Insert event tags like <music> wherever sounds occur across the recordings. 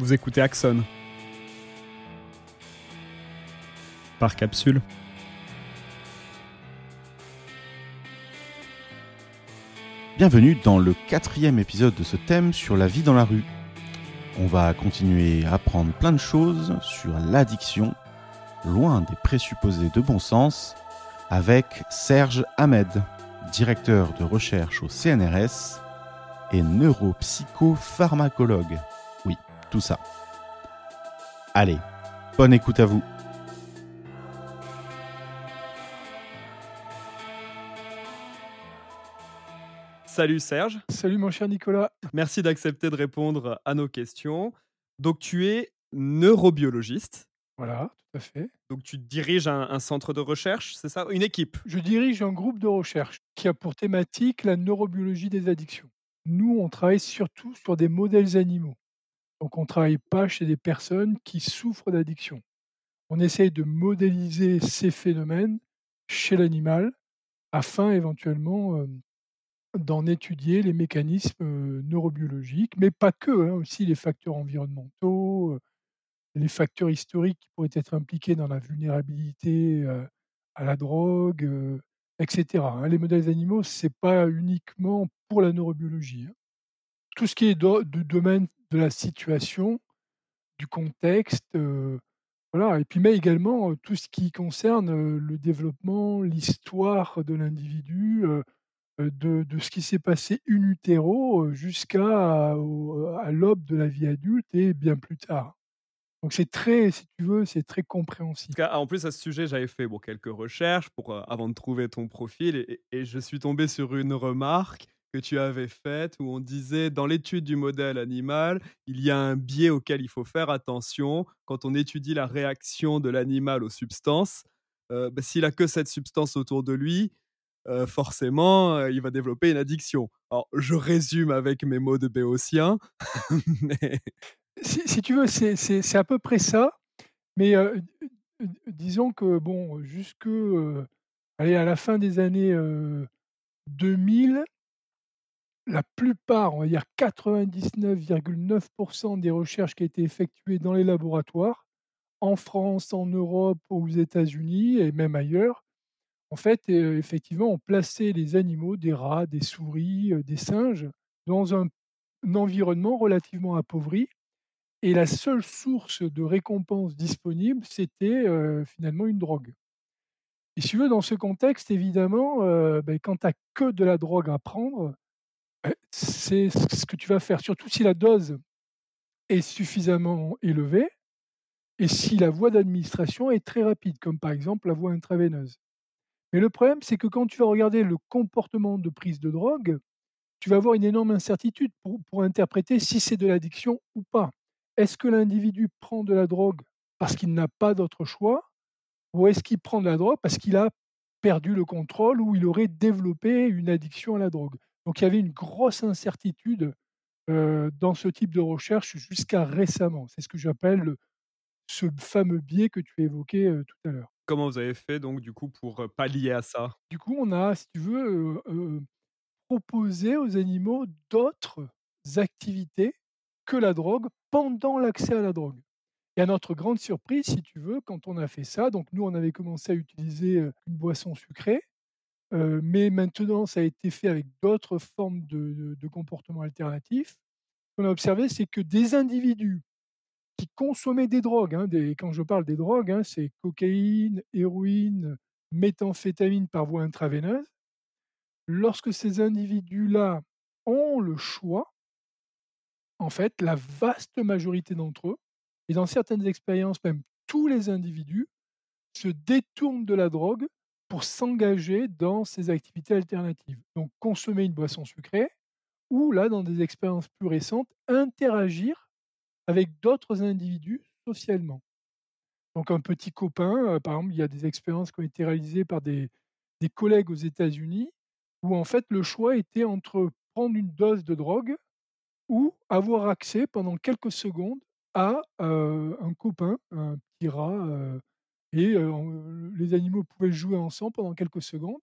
Vous écoutez Axon. Par capsule. Bienvenue dans le quatrième épisode de ce thème sur la vie dans la rue. On va continuer à apprendre plein de choses sur l'addiction, loin des présupposés de bon sens, avec Serge Ahmed, directeur de recherche au CNRS et neuropsychopharmacologue. Tout ça. Allez, bonne écoute à vous. Salut Serge. Salut mon cher Nicolas. Merci d'accepter de répondre à nos questions. Donc tu es neurobiologiste. Voilà, tout à fait. Donc tu diriges un, un centre de recherche, c'est ça? Une équipe? Je dirige un groupe de recherche qui a pour thématique la neurobiologie des addictions. Nous, on travaille surtout sur des modèles animaux. Donc on ne travaille pas chez des personnes qui souffrent d'addiction. On essaye de modéliser ces phénomènes chez l'animal afin éventuellement d'en étudier les mécanismes neurobiologiques, mais pas que, hein, aussi les facteurs environnementaux, les facteurs historiques qui pourraient être impliqués dans la vulnérabilité à la drogue, etc. hein. Les modèles animaux, c'est pas uniquement pour la neurobiologie. hein. Tout ce qui est du domaine de la situation, du contexte, voilà. Et puis mais également tout ce qui concerne le développement, l'histoire de l'individu, de, de ce qui s'est passé in utero jusqu'à à l'aube de la vie adulte et bien plus tard. Donc c'est très, si tu veux, c'est très compréhensible. En plus, à ce sujet, j'avais fait bon, quelques recherches pour, euh, avant de trouver ton profil et, et je suis tombé sur une remarque que tu avais faite où on disait dans l'étude du modèle animal, il y a un biais auquel il faut faire attention quand on étudie la réaction de l'animal aux substances. Euh, bah, S'il a que cette substance autour de lui, euh, forcément, euh, il va développer une addiction. Alors, je résume avec mes mots de béotien, <laughs> Si, si tu veux, c'est à peu près ça. Mais disons que, bon, jusque allez, à la fin des années euh, 2000, la plupart, on va dire 99,9% des recherches qui étaient effectuées dans les laboratoires, en France, en Europe, aux États-Unis et même ailleurs, en fait, euh, effectivement, on plaçait les animaux, des rats, des souris, euh, des singes, dans un, environnement relativement appauvri. Et la seule source de récompense disponible, c'était euh, finalement une drogue. Et si tu veux, dans ce contexte, évidemment, ben, quand tu n'as que de la drogue à prendre, c'est ce que tu vas faire, surtout si la dose est suffisamment élevée et si la voie d'administration est très rapide, comme par exemple la voie intraveineuse. Mais le problème, c'est que quand tu vas regarder le comportement de prise de drogue, tu vas avoir une énorme incertitude pour, interpréter si c'est de l'addiction ou pas. Est-ce que l'individu prend de la drogue parce qu'il n'a pas d'autre choix ou est-ce qu'il prend de la drogue parce qu'il a perdu le contrôle ou il aurait développé une addiction à la drogue? Donc il y avait une grosse incertitude euh, dans ce type de recherche jusqu'à récemment. C'est ce que j'appelle le- ce fameux biais que tu évoquais euh, tout à l'heure. comment vous avez fait donc du coup pour pallier à ça? Du coup, on a, si tu veux, euh, proposé aux animaux d'autres activités que la drogue pendant l'accès à la drogue. Et à notre grande surprise, si tu veux, quand on a fait ça, donc nous, on avait commencé à utiliser une boisson sucrée, mais maintenant, ça a été fait avec d'autres formes de, de- de comportements alternatifs. Ce qu'on a observé, c'est que des individus qui consommaient des drogues, hein, quand je parle des drogues, hein, c'est cocaïne, héroïne, méthamphétamine par voie intraveineuse, lorsque ces individus-là ont le choix, en fait, la vaste majorité d'entre eux, et dans certaines expériences même tous les individus, se détournent de la drogue pour s'engager dans ces activités alternatives. Donc consommer une boisson sucrée, ou là, dans des expériences plus récentes, interagir avec d'autres individus socialement. Donc un petit copain, euh, par exemple, il y a des expériences qui ont été réalisées par des, des collègues aux États-Unis, où en fait le choix était entre prendre une dose de drogue ou avoir accès pendant quelques secondes à euh, un copain, un petit rat, euh, et euh, les animaux pouvaient jouer ensemble pendant quelques secondes.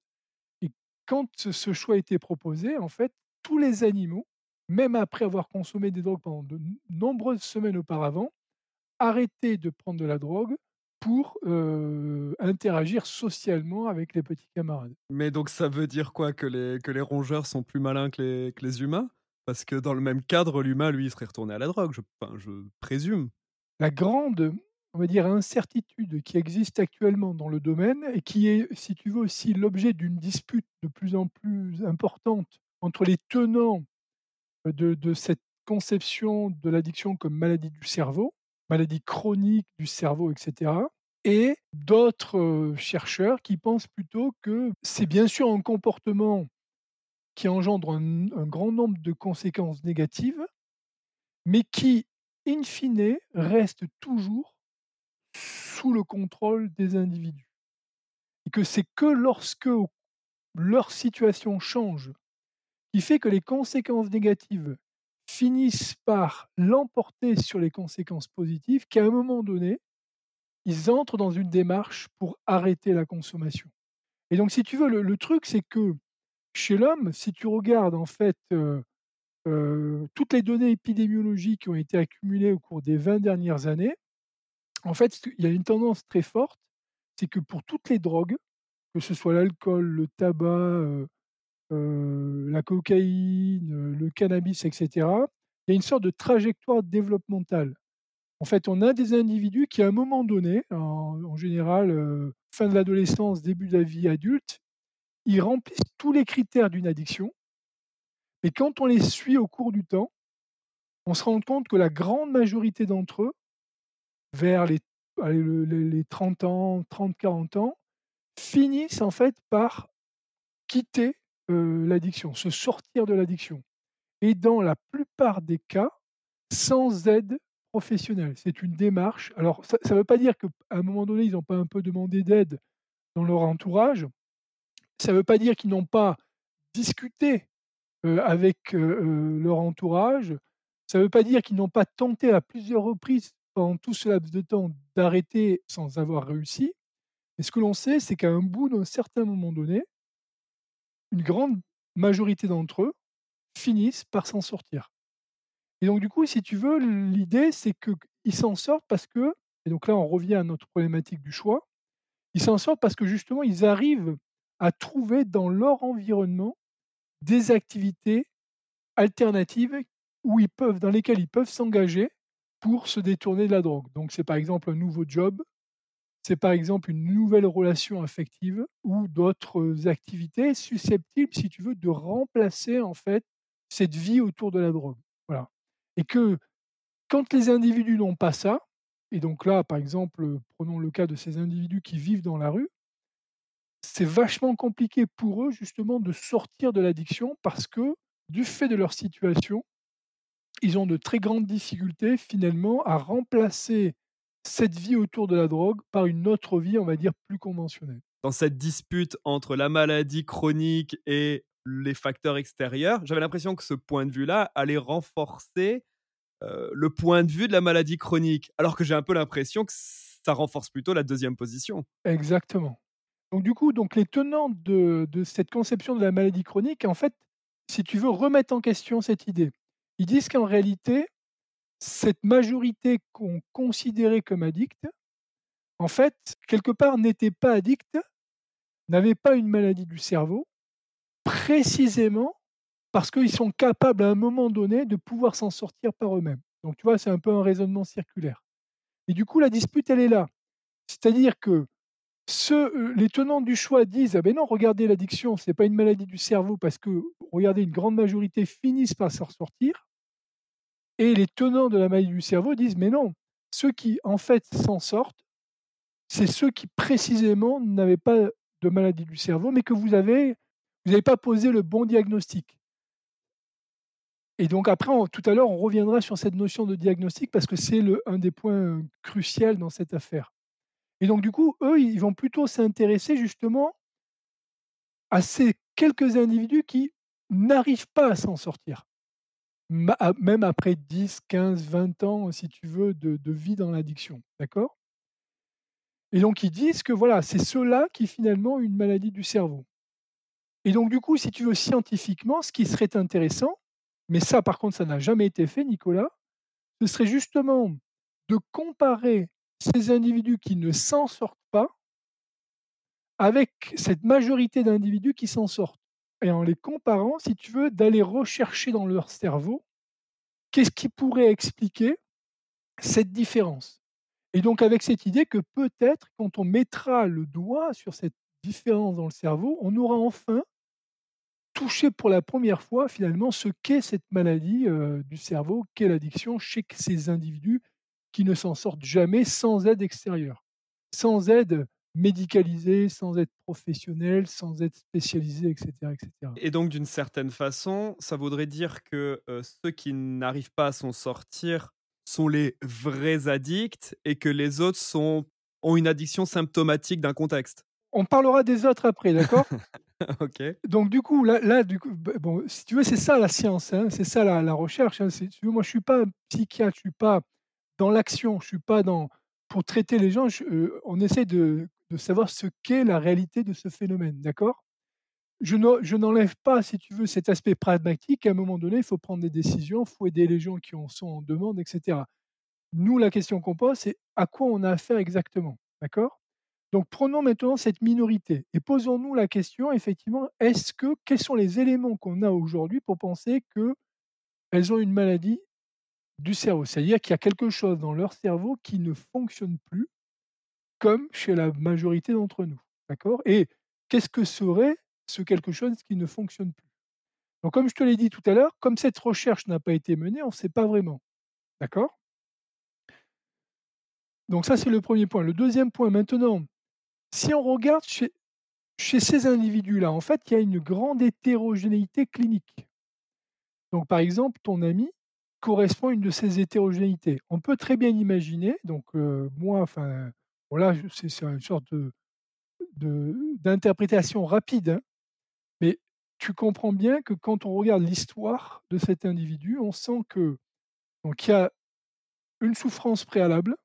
Et quand ce choix était proposé, en fait, tous les animaux même après avoir consommé des drogues pendant de nombreuses semaines auparavant, arrêter de prendre de la drogue pour, interagir socialement avec les petits camarades. Mais donc ça veut dire quoi? Que les que les rongeurs sont plus malins que les que les humains? Parce que dans le même cadre, l'humain, lui, il serait retourné à la drogue, je enfin, je présume. La grande, on va dire, incertitude qui existe actuellement dans le domaine et qui est, si tu veux, aussi l'objet d'une dispute de plus en plus importante entre les tenants, de cette conception de l'addiction comme maladie du cerveau, maladie chronique du cerveau et cetera et d'autres, heu, chercheurs qui pensent plutôt que c'est bien sûr un comportement qui engendre un un grand nombre de conséquences négatives, mais qui, in fine, reste toujours sous le contrôle des individus. Et que c'est que lorsque leur situation change, qui fait que les conséquences négatives finissent par l'emporter sur les conséquences positives, qu'à un moment donné, ils entrent dans une démarche pour arrêter la consommation. Et donc si tu veux, le truc, c'est que chez l'homme, si tu regardes en fait, heu heu, toutes les données épidémiologiques qui ont été accumulées au cours des 20 dernières années, en fait, il y a une tendance très forte, c'est que pour toutes les drogues, que ce soit l'alcool, le tabac, heu heu, la cocaïne, heu, le cannabis et cetera, il y a une sorte de trajectoire développementale. En fait, on a des individus qui, à un moment donné, en général, fin de l'adolescence, début de la vie adulte, ils remplissent tous les critères d'une addiction et quand on les suit au cours du temps, on se rend compte que la grande majorité d'entre eux, vers les les les 30 ans, 30-40 ans, finissent en fait par quitter, heu, l'addiction, se sortir de l'addiction et dans la plupart des cas, sans aide professionnelle. C'est une démarche alors ça ça veut pas dire qu'à un moment donné, ils n'ont pas un peu demandé d'aide dans leur entourage. Ça veut pas dire qu'ils n'ont pas discuté, heu, avec, heu, leur entourage. Ça veut pas dire qu'ils n'ont pas tenté à plusieurs reprises pendant tout ce laps de temps d'arrêter sans avoir réussi. Mais ce que l'on sait, c'est qu'à un bout d'un certain moment donné une grande majorité d'entre eux finissent par s'en sortir. Et donc du coup, si tu veux, l'idée, c'est qu'ils s'en sortent parce que et donc là, on revient à notre problématique du choix. Ils s'en sortent parce que justement, ils arrivent à trouver dans leur environnement des activités alternatives où dans lesquelles ils peuvent s'engager pour se détourner de la drogue. Donc c'est par exemple un nouveau job, c'est par exemple une nouvelle relation affective ou d'autres activités susceptibles, si tu veux, de remplacer en fait cette vie autour de la drogue. Voilà. Et que quand les individus n'ont pas ça, et donc là, par exemple, prenons le cas de ces individus qui vivent dans la rue, c'est vachement compliqué pour eux justement de sortir de l'addiction parce que, du fait de leur situation, ils ont de très grandes difficultés finalement à remplacer cette vie autour de la drogue par une autre vie, on va dire, plus conventionnelle. Dans cette dispute entre la maladie chronique et les facteurs extérieurs, j'avais l'impression que ce point de vue-là allait renforcer, heu, le point de vue de la maladie chronique, alors que j'ai un peu l'impression que ça renforce plutôt la 2e position. Exactement. Donc du coup, donc les tenants de de cette conception de la maladie chronique, en fait, si tu veux, remettent en question cette idée. Ils disent qu'en réalité, cette majorité qu'on considérait comme addicts, en fait, quelque part, n'étaient pas addicts, n'avaient pas une maladie du cerveau, précisément parce qu'ils sont capables à un moment donné de pouvoir s'en sortir par eux-mêmes. Donc tu vois, c'est un peu un raisonnement circulaire. Et du coup, la dispute, elle est là. C'est-à-dire que ceux, heu, les tenants du choix disent: «Ah beh non, regardez l'addiction, c'est pas une maladie du cerveau parce que regardez, une grande majorité finissent par s'en sortir» et les tenants de la maladie du cerveau disent: «Mais non, ceux qui en fait s'en sortent, c'est ceux qui précisément n'avaient pas de maladie du cerveau, mais que vous avez vous avez pas posé le bon diagnostic». Et donc après, tout à l'heure, on reviendra sur cette notion de diagnostic parce que c'est un des points crucial dans cette affaire. Et donc du coup, eux, ils vont plutôt s'intéresser justement à ces quelques individus qui n'arrivent pas à s'en sortir. Même après 10-15-20 ans, si tu veux, de vie dans l'addiction, d'accord? Et donc ils disent que voilà, c'est ceux-là qui finalement ont une maladie du cerveau. Et donc du coup, si tu veux, scientifiquement, ce qui serait intéressant, mais ça par contre ça n'a jamais été fait Nicolas, ce serait justement de comparer ces individus qui ne s'en sortent pas avec cette majorité d'individus qui s'en sortent et en les comparant, si tu veux, d'aller rechercher dans leur cerveau qu'est-ce qui pourrait expliquer cette différence et donc avec cette idée que peut-être quand on mettra le doigt sur cette différence dans le cerveau, on aura enfin touché pour la première fois finalement ce qu'est cette maladie, heu, du cerveau, qu'est l'addiction chez ces individus qui ne s'en sortent jamais sans aide extérieure. Sans aide médicalisée, sans aide professionnelle, sans aide spécialisée et cetera et donc d'une certaine façon, ça voudrait dire que, heu, ceux qui n'arrivent pas à s'en sortir sont les vrais addicts et que les autres sont ont une addiction symptomatique d'un contexte? On parlera des autres après, d'accord? <laughs> OK. Donc du coup, là là, du coup, b bon, si tu veux, c'est ça la science, hein, c'est ça la la recherche, hein. Si tu veux, moi, je suis pas psychiatre, je suis pas dans l'action, je suis pas dans pour traiter les gens, je heu, on essaie de de savoir ce qu'est la réalité de ce phénomène, d'accord? Je ne je n'enlève pas, si tu veux, cet aspect pragmatique. À un moment donné, il faut prendre des décisions, il faut aider les gens qui en sont en demande et cetera. Nous, la question qu'on pose, c'est à quoi on a affaire exactement, d'accord? Donc prenons maintenant cette minorité et posons-nous la question effectivement, est-ce que quels sont les éléments qu'on a aujourd'hui pour penser qu'elles ont une maladie du cerveau? C'est-à-dire qu'il y a quelque chose dans leur cerveau qui ne fonctionne plus comme chez la majorité d'entre nous, d'accord? Et qu'est-ce que serait ce quelque chose qui ne fonctionne plus? Donc comme je te l'ai dit tout à l'heure, comme cette recherche n'a pas été menée, on ne sait pas vraiment, d'accord? Donc ça, c'est le premier point. Le deuxième point maintenant, si on regarde chez ces individus-là, en fait, il y a une grande hétérogénéité clinique. Donc par exemple, ton ami correspond à une de ces hétérogénéités. On peut très bien imaginer, donc heu, moi, enfin, je c'est une sorte d'interprétation rapide, hein, mais tu comprends bien que quand on regarde l'histoire de cet individu, on sent que donc y a une souffrance préalable,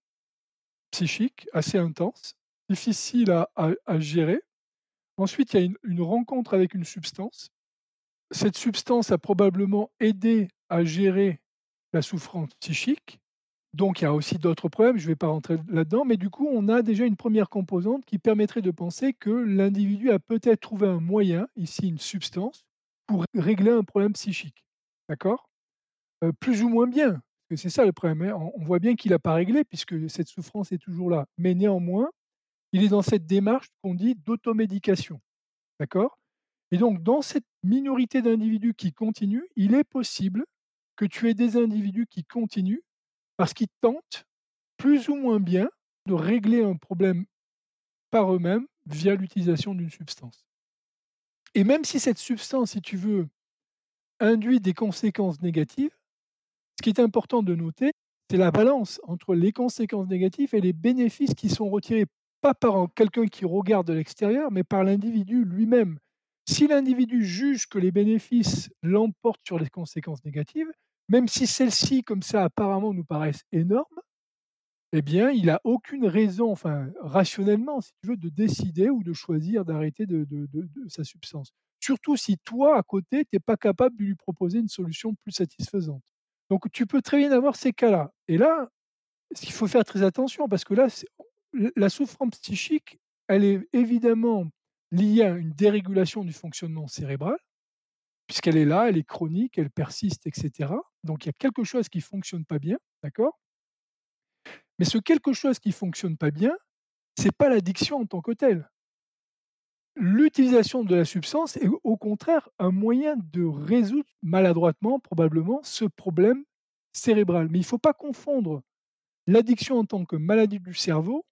psychique, assez intense, difficile à gérer. Ensuite, il y a une rencontre avec une substance. Cette substance a probablement aidé à gérer la souffrance psychique. Donc il y a aussi d'autres problèmes, je ne vais pas rentrer là-dedans, mais du coup, on a déjà une première composante qui permettrait de penser que l'individu a peut-être trouvé un moyen, ici une substance, pour régler un problème psychique. D'accord? Heu, plus ou moins bien, c'est ça le problème, hein. On voit bien qu'il n'a pas réglé puisque cette souffrance est toujours là. Mais néanmoins, il est dans cette démarche qu'on dit d'automédication. D'accord? Et donc dans cette minorité d'individus qui continuent, il est possible que tu aies des individus qui continuent parce qu'ils tentent, plus ou moins bien, de régler un problème par eux-mêmes via l'utilisation d'une substance. Et même si cette substance, si tu veux, induit des conséquences négatives, ce qui est important de noter, c'est la balance entre les conséquences négatives et les bénéfices qui sont retirés, pas par quelqu'un qui regarde de l'extérieur, mais par l'individu lui-même. Si l'individu juge que les bénéfices l'emportent sur les conséquences négatives, même si celles-ci, comme ça, apparemment, nous paraissent énormes, eh bien, il a aucune raison, enfin, rationnellement, si tu veux, de décider ou de choisir d'arrêter de sa substance. Surtout si toi, à côté, tu es pas capable de lui proposer une solution plus satisfaisante. Donc tu peux très bien avoir ces cas-là et là, il faut faire très attention parce que là, la souffrance psychique, elle est évidemment liée à une dérégulation du fonctionnement cérébral, puisqu'elle est là, elle est chronique, elle persiste et cetera. Donc il y a quelque chose qui fonctionne pas bien, d'accord? Mais ce quelque chose qui fonctionne pas bien, c'est pas l'addiction en tant que telle. L'utilisation de la substance est au contraire un moyen de résoudre maladroitement, probablement, ce problème cérébral. Mais il faut pas confondre l'addiction en tant que maladie du cerveau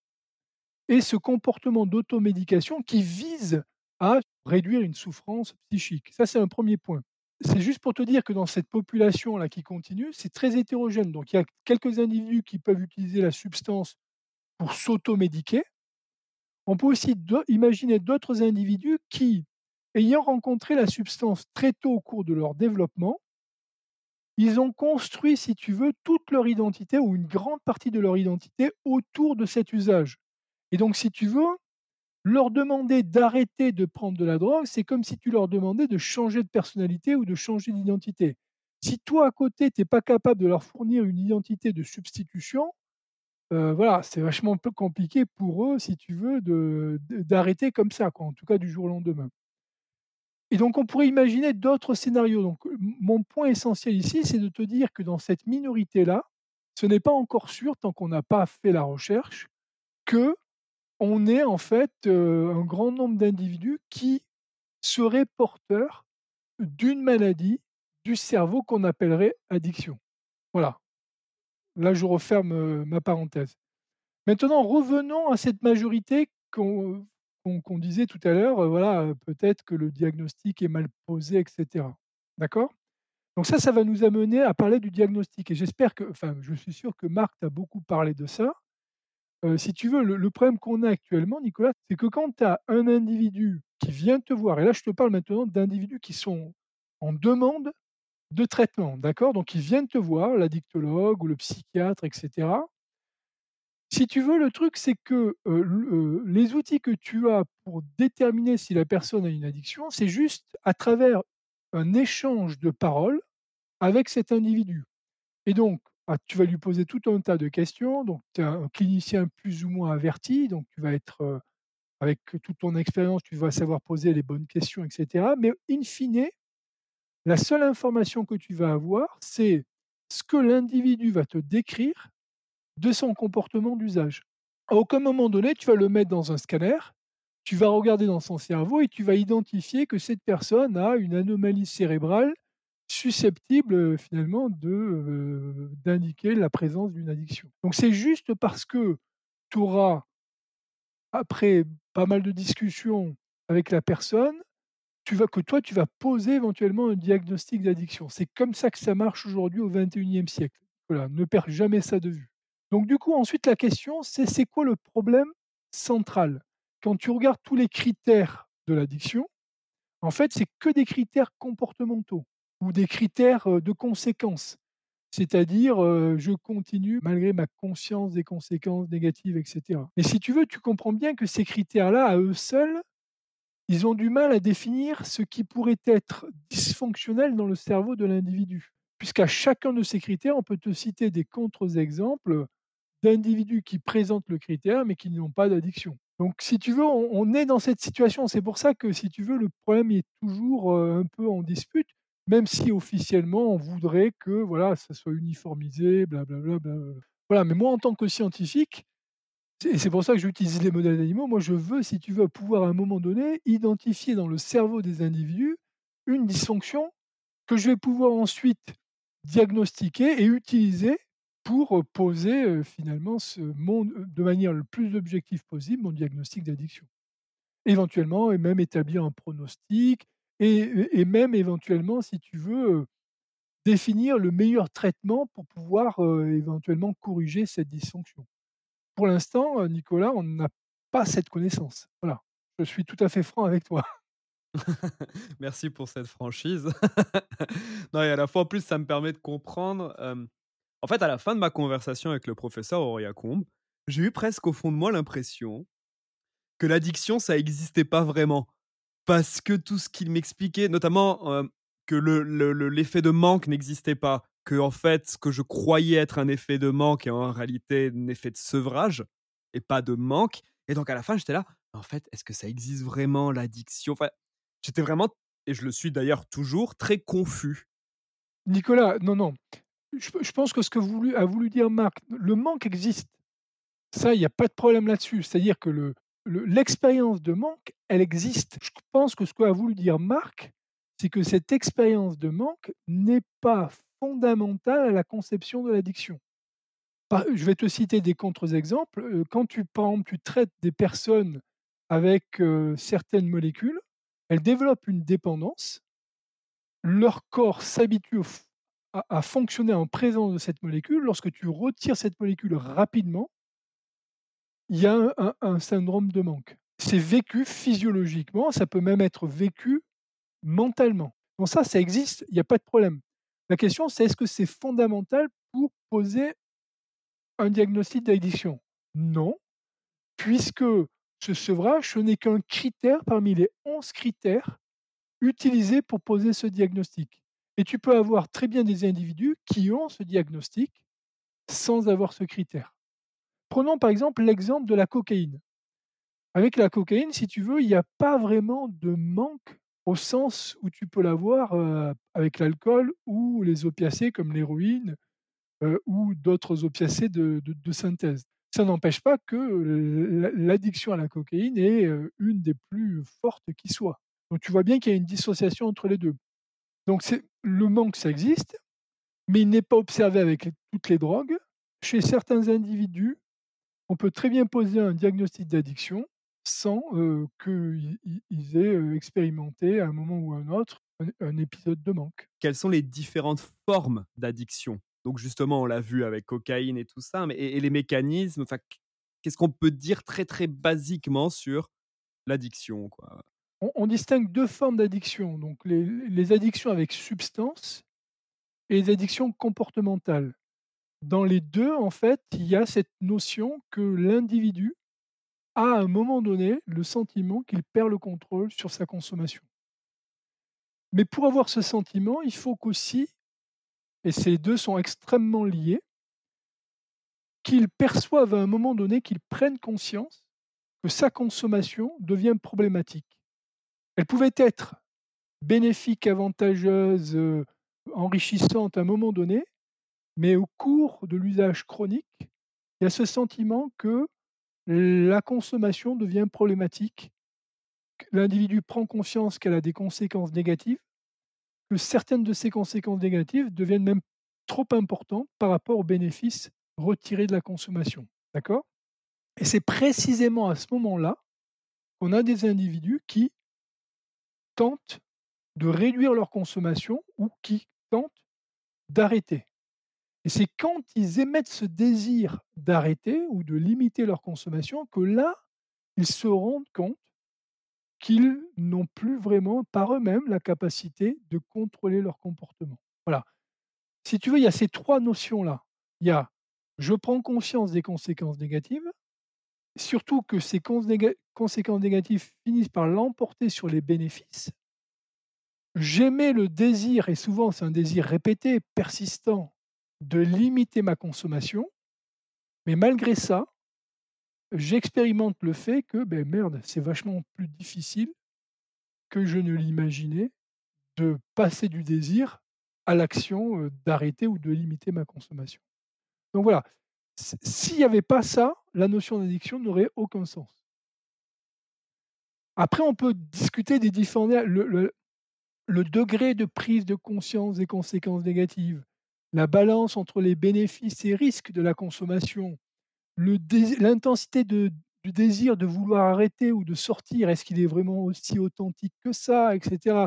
et ce comportement d'automédication qui vise à réduire une souffrance psychique. Ça, c'est un premier point. C'est juste pour te dire que dans cette population-là qui continue, c'est très hétérogène. Donc il y a quelques individus qui peuvent utiliser la substance pour s'automédiquer. On peut aussi imaginer d'autres individus qui, ayant rencontré la substance très tôt au cours de leur développement, ils ont construit, si tu veux, toute leur identité ou une grande partie de leur identité autour de cet usage. Et donc si tu veux, leur demander d'arrêter de prendre de la drogue, c'est comme si tu leur demandais de changer de personnalité ou de changer d'identité. Si toi, à côté, tu es pas capable de leur fournir une identité de substitution, heu, voilà, c'est vachement peu compliqué pour eux, si tu veux, d'arrêter comme ça, quoi, en tout cas du jour au lendemain. Et donc on pourrait imaginer d'autres scénarios. Donc mon point essentiel ici, c'est de te dire que dans cette minorité-là, ce n'est pas encore sûr, tant qu'on n'a pas fait la recherche, qu'on ait en fait, un grand nombre d'individus qui seraient porteurs d'une maladie du cerveau qu'on appellerait addiction. Voilà. Là, je referme, ma parenthèse. Maintenant, revenons à cette majorité qu'on disait tout à l'heure, heu, voilà, peut-être que le diagnostic est mal posé et cetera. D'accord? Donc ça, ça va nous amener à parler du diagnostic et j'espère que enfin, je suis sûr que Marc t'a beaucoup parlé de ça. Si tu veux, le problème qu'on a actuellement, Nicolas, c'est que quand tu as un individu qui vient te voir et là, je te parle maintenant d'individus qui sont en demande de traitement, d'accord? Donc ils viennent te voir, l'addictologue ou le psychiatre et cetera. Si tu veux, le truc, c'est que, les outils que tu as pour déterminer si la personne a une addiction, c'est juste à travers un échange de paroles avec cet individu et donc, ah, tu vas lui poser tout un tas de questions, donc tu es un clinicien plus ou moins averti, donc tu vas être, avec toute ton expérience, tu vas savoir poser les bonnes questions et cetera, mais in fine, la seule information que tu vas avoir, c'est ce que l'individu va te décrire de son comportement d'usage. À aucun moment donné, tu vas le mettre dans un scanner, tu vas regarder dans son cerveau et tu vas identifier que cette personne a une anomalie cérébrale susceptible, heu, finalement de, heu, d'indiquer la présence d'une addiction. Donc c'est juste parce que tu auras après pas mal de discussions avec la personne, tu vas que toi, tu vas poser éventuellement un diagnostic d'addiction. C'est comme ça que ça marche aujourd'hui au XXIe siècle. Voilà, ne perds jamais ça de vue. Donc du coup, ensuite, la question, c'est c'est quoi le problème central? Quand tu regardes tous les critères de l'addiction, en fait, c'est que des critères comportementaux ou des critères, de conséquences. C'est-à-dire, je continue malgré ma conscience des conséquences négatives et cetera. Mais si tu veux, tu comprends bien que ces critères-là, à eux seuls, ils ont du mal à définir ce qui pourrait être dysfonctionnel dans le cerveau de l'individu. Puisqu'à chacun de ces critères, on peut te citer des contre-exemples d'individus qui présentent le critère, mais qui n'ont pas d'addiction. Donc si tu veux, on est dans cette situation. C'est pour ça que si tu veux, le problème est toujours, un peu en dispute, même si officiellement on voudrait que, voilà, ça soit uniformisé, blablabla, blablabla. Voilà, mais moi en tant que scientifique, et c'est pour ça que j'utilise les modèles animaux, moi je veux, si tu veux, pouvoir à un moment donné, identifier dans le cerveau des individus une dysfonction que je vais pouvoir ensuite diagnostiquer et utiliser pour, heu, poser, heu, finalement heu, de manière le plus objective possible, mon diagnostic d'addiction. Éventuellement et même établir un pronostic et même éventuellement, si tu veux, définir le meilleur traitement pour pouvoir, éventuellement corriger cette dysfonction. Pour l'instant, Nicolas, on n'a pas cette connaissance. Voilà, je suis tout à fait franc avec toi. <laughs> <laughs> Merci pour cette franchise. <laughs> Non et à la fois, en plus, ça me permet de comprendre, en fait, à la fin de ma conversation avec le professeur Auriacombe, j'ai eu presque au fond de moi l'impression que l'addiction, ça existait pas vraiment. Parce que tout ce qu'il m'expliquait, notamment, hem, que le le le l'effet de manque n'existait pas, que en fait, ce que je croyais être un effet de manque est en réalité un effet de sevrage et pas de manque et donc à la fin, j'étais là: «En fait, est-ce que ça existe vraiment l'addiction?» enfin, j'étais vraiment et je le suis d'ailleurs toujours, très confus. Nicolas, non, non, je pense que ce que voulu a voulu dire Marc, le manque existe. Ça, il y a pas de problème là-dessus. C'est-à-dire que le le l'expérience de manque, elle existe. Je pense que ce qu'a voulu dire Marc, c'est que cette expérience de manque n'est pas fondamentale à la conception de l'addiction. Je vais te citer des contre-exemples, heu, quand tu par tu traites des personnes avec, heu, certaines molécules, elles développent une dépendance. Leur corps s'habitue à fonctionner en présence de cette molécule. Lorsque tu retires cette molécule rapidement il y a un syndrome de manque. C'est vécu physiologiquement, ça peut même être vécu mentalement. Bon ça, ça existe, il y a pas de problème. La question, c'est est-ce que c'est fondamental pour poser un diagnostic d'addiction? Non, puisque ce sevrage, ce n'est qu'un critère parmi les 11 critères utilisés pour poser ce diagnostic Et tu peux avoir très bien des individus qui ont ce diagnostic sans avoir ce critère. Prenons par exemple l'exemple de la cocaïne. Avec la cocaïne, si tu veux, il n'y a pas vraiment de manque au sens où tu peux l'avoir avec l'alcool ou les opiacés comme l'héroïne ou d'autres opiacés de, de, synthèse. Ça n'empêche pas que l'addiction à la cocaïne est une des plus fortes qui soit. Donc tu vois bien qu'il y a une dissociation entre les deux. Donc le manque, ça existe, mais il n'est pas observé avec toutes les drogues. Chez certains individus, on peut très bien poser un diagnostic d'addiction sans qu'ils aient expérimenté à un moment ou à un autre un, épisode de manque. Quelles sont les différentes formes d'addiction? Donc justement, on l'a vu avec cocaïne et tout ça, mais et, les mécanismes. Enfin, qu'est-ce qu'on peut dire très très basiquement sur l'addiction quoi? On, distingue deux formes d'addiction, donc les, les addictions avec substance et les addictions comportementales. Dans les deux, en fait, il y a cette notion que l'individu a à un moment donné le sentiment qu'il perd le contrôle sur sa consommation. Mais pour avoir ce sentiment, il faut qu'aussi, et ces deux sont extrêmement liés, qu'il perçoive à un moment donné, qu'il prenne conscience que sa consommation devient problématique. Elle pouvait être bénéfique, avantageuse, euh, enrichissante à un moment donné, mais au cours de l'usage chronique, il y a ce sentiment que la consommation devient problématique, l'individu prend conscience qu'elle a des conséquences négatives, que certaines de ces conséquences négatives deviennent même trop importantes par rapport aux bénéfices retirés de la consommation. D'accord? Et c'est précisément à ce moment-là qu'on a des individus qui tentent de réduire leur consommation ou qui tentent d'arrêter. Et c'est quand ils émettent ce désir d'arrêter ou de limiter leur consommation que là, ils se rendent compte qu'ils n'ont plus vraiment par eux-mêmes la capacité de contrôler leur comportement. Voilà. Si tu veux, il y a ces trois notions-là. Il y a je prends conscience des conséquences négatives, surtout que ces conséquences négatives finissent par l'emporter sur les bénéfices. J'aimais le désir, et souvent c'est un désir répété, persistant, de limiter ma consommation, mais malgré ça, j'expérimente le fait que, ben merde, c'est vachement plus difficile que je ne l'imaginais de passer du désir à l'action d'arrêter ou de limiter ma consommation. Donc voilà, s'il n'y avait pas ça, la notion d'addiction n'aurait aucun sens. Après, on peut discuter des différents... Le, le degré de prise de conscience des conséquences négatives, la balance entre les bénéfices et risques de la consommation, l'intensité du désir de vouloir arrêter ou de sortir, est-ce qu'il est vraiment aussi authentique que ça, etc.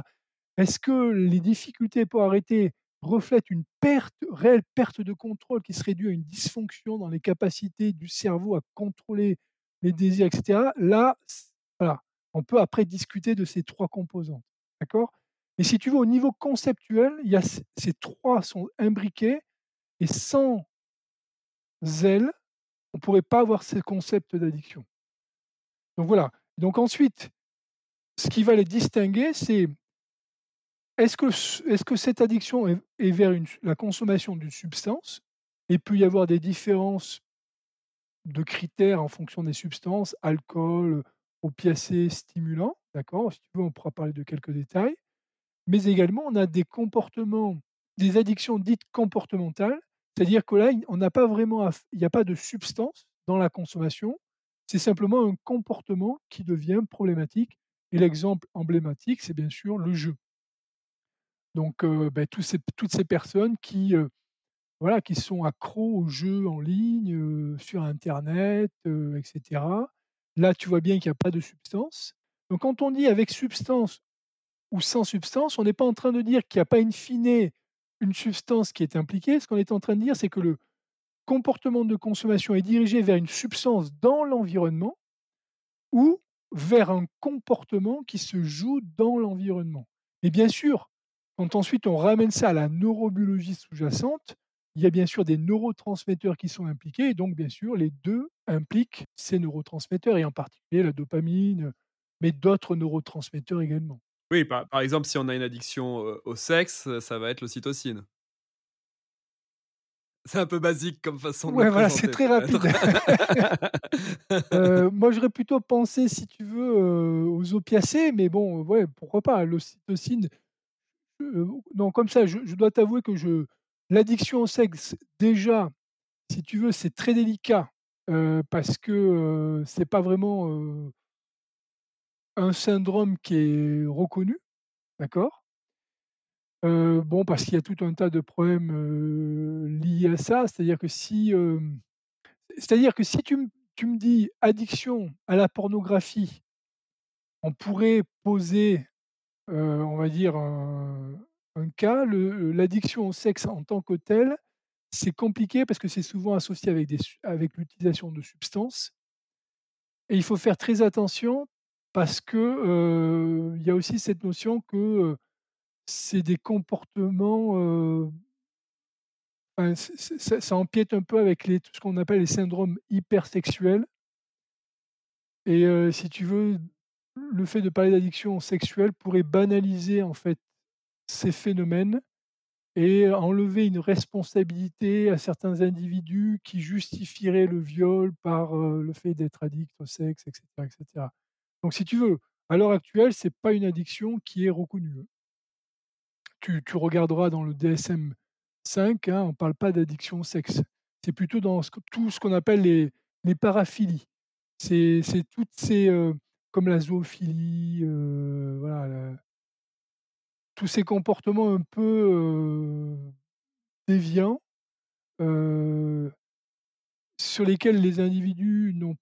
Est-ce que les difficultés pour arrêter reflètent une perte, réelle perte de contrôle qui serait due à une dysfonction dans les capacités du cerveau à contrôler les désirs, etc. Là, on peut après discuter de ces trois composantes. D'accord? Mais si tu veux, au niveau conceptuel, il y a ces trois sont imbriqués et sans elles, on ne pourrait pas avoir ce concept d'addiction. Donc voilà. Donc ensuite, ce qui va les distinguer, c'est est-ce que, est que cette addiction est, vers la consommation d'une substance? Et peut y avoir des différences de critères en fonction des substances, alcool, opiacés, stimulants, d'accord? Si tu veux, on pourra parler de quelques détails mais également on a des comportements, des addictions dites comportementales, c'est-à-dire que là, on n'a pas vraiment, il n'y a pas de substance dans la consommation, c'est simplement un comportement qui devient problématique. Et l'exemple emblématique, c'est bien sûr le jeu. Donc, euh, ben, ces, toutes ces personnes qui, euh, voilà, qui sont accros aux jeux en ligne, euh, sur Internet, etc. Là, tu vois bien qu'il n'y a pas de substance. Donc, quand on dit avec substance, ou sans substance, on n'est pas en train de dire qu'il n'y a pas in fine une substance qui est impliquée. Ce qu'on est en train de dire, c'est que le comportement de consommation est dirigé vers une substance dans l'environnement ou vers un comportement qui se joue dans l'environnement. Et bien sûr, quand ensuite on ramène ça à la neurobiologie sous-jacente, il y a bien sûr des neurotransmetteurs qui sont impliqués, et donc bien sûr les deux impliquent ces neurotransmetteurs, et en particulier la dopamine, mais d'autres neurotransmetteurs également. Oui, par par exemple, si on a une addiction, au sexe, ça va être l'ocytocine. C'est un peu basique comme façon de Ouais, voilà, c'est très rapide. Heu, <laughs> moi, j'aurais plutôt pensé, si tu veux, aux opiacés, mais bon, ouais, pourquoi pas? L'ocytocine, heu, non, comme ça, je je dois t'avouer que je l'addiction au sexe, déjà, si tu veux, c'est très délicat, parce que, c'est pas vraiment, un syndrome qui est reconnu, d'accord? Bon, parce qu'il y a tout un tas de problèmes, liés à ça. C'est-à-dire que si, tu me dis: «Addiction à la pornographie», on pourrait poser, on va dire un cas. L'addiction au sexe en tant que telle, c'est compliqué parce que c'est souvent associé avec avec l'utilisation de substances et il faut faire très attention parce que, il y a aussi cette notion que, c'est des comportements, ça empiète un peu avec tout ce qu'on appelle les syndromes hypersexuels et si tu veux, le fait de parler d'addiction sexuelle pourrait banaliser, en fait, ces phénomènes et enlever une responsabilité à certains individus qui justifieraient le viol par, le fait d'être addict au sexe et cetera et cetera. Donc si tu veux, à l'heure actuelle, c'est pas une addiction qui est reconnue, hein. Tu regarderas dans le DSM-5, hein, on parle pas d'addiction au sexe. C'est plutôt dans tout ce qu'on appelle les paraphilies. C'est toutes ces, heu, comme la zoophilie, heu, voilà, tous ces comportements un peu, heu, déviants, sur lesquels les individus n'ont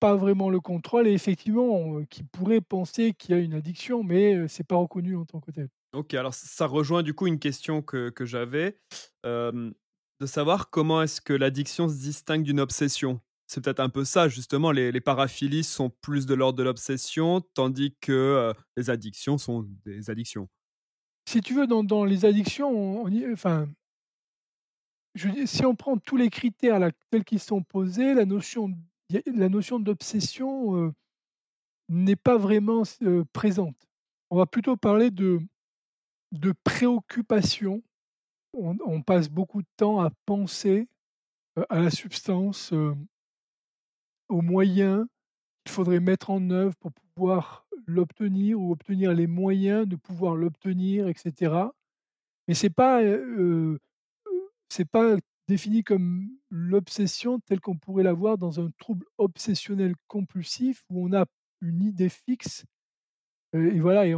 pas vraiment le contrôle et effectivement, heu, qui pourraient penser qu'il y a une addiction, mais heu, c'est pas reconnu en tant que tel. OK, alors ça rejoint du coup une question que que j'avais, de savoir comment est-ce que l'addiction se distingue d'une obsession? C'est peut-être un peu ça justement, les les paraphilies sont plus de l'ordre de l'obsession, tandis que, les addictions sont des addictions. Si tu veux, dans dans les addictions, on on y enfin je veux dire, si on prend tous les critères là, tels qu'ils sont posés, la notion la notion d'obsession, n'est pas vraiment présente. On va plutôt parler de préoccupation. On passe beaucoup de temps à penser, à la substance, aux moyens qu'il faudrait mettre en œuvre pour pouvoir l'obtenir ou obtenir les moyens de pouvoir l'obtenir et cetera. Mais pas, heu heu, c'est pas défini comme l'obsession telle qu'on pourrait l'avoir dans un trouble obsessionnel compulsif où on a une idée fixe, heu et voilà et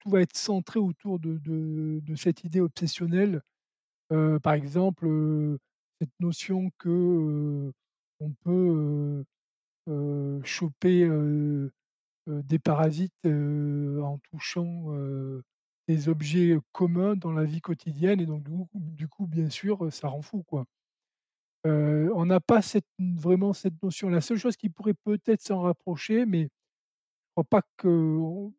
tout va être centré autour de cette idée obsessionnelle. Heu, par exemple, heu, cette notion que, on peut, choper, des parasites, en touchant, des objets communs dans la vie quotidienne et donc du coup bien sûr, ça rend fou, quoi. On n'a pas cette vraiment cette notion. La seule chose qui pourrait peut-être s'en rapprocher, mais je crois pas qu'on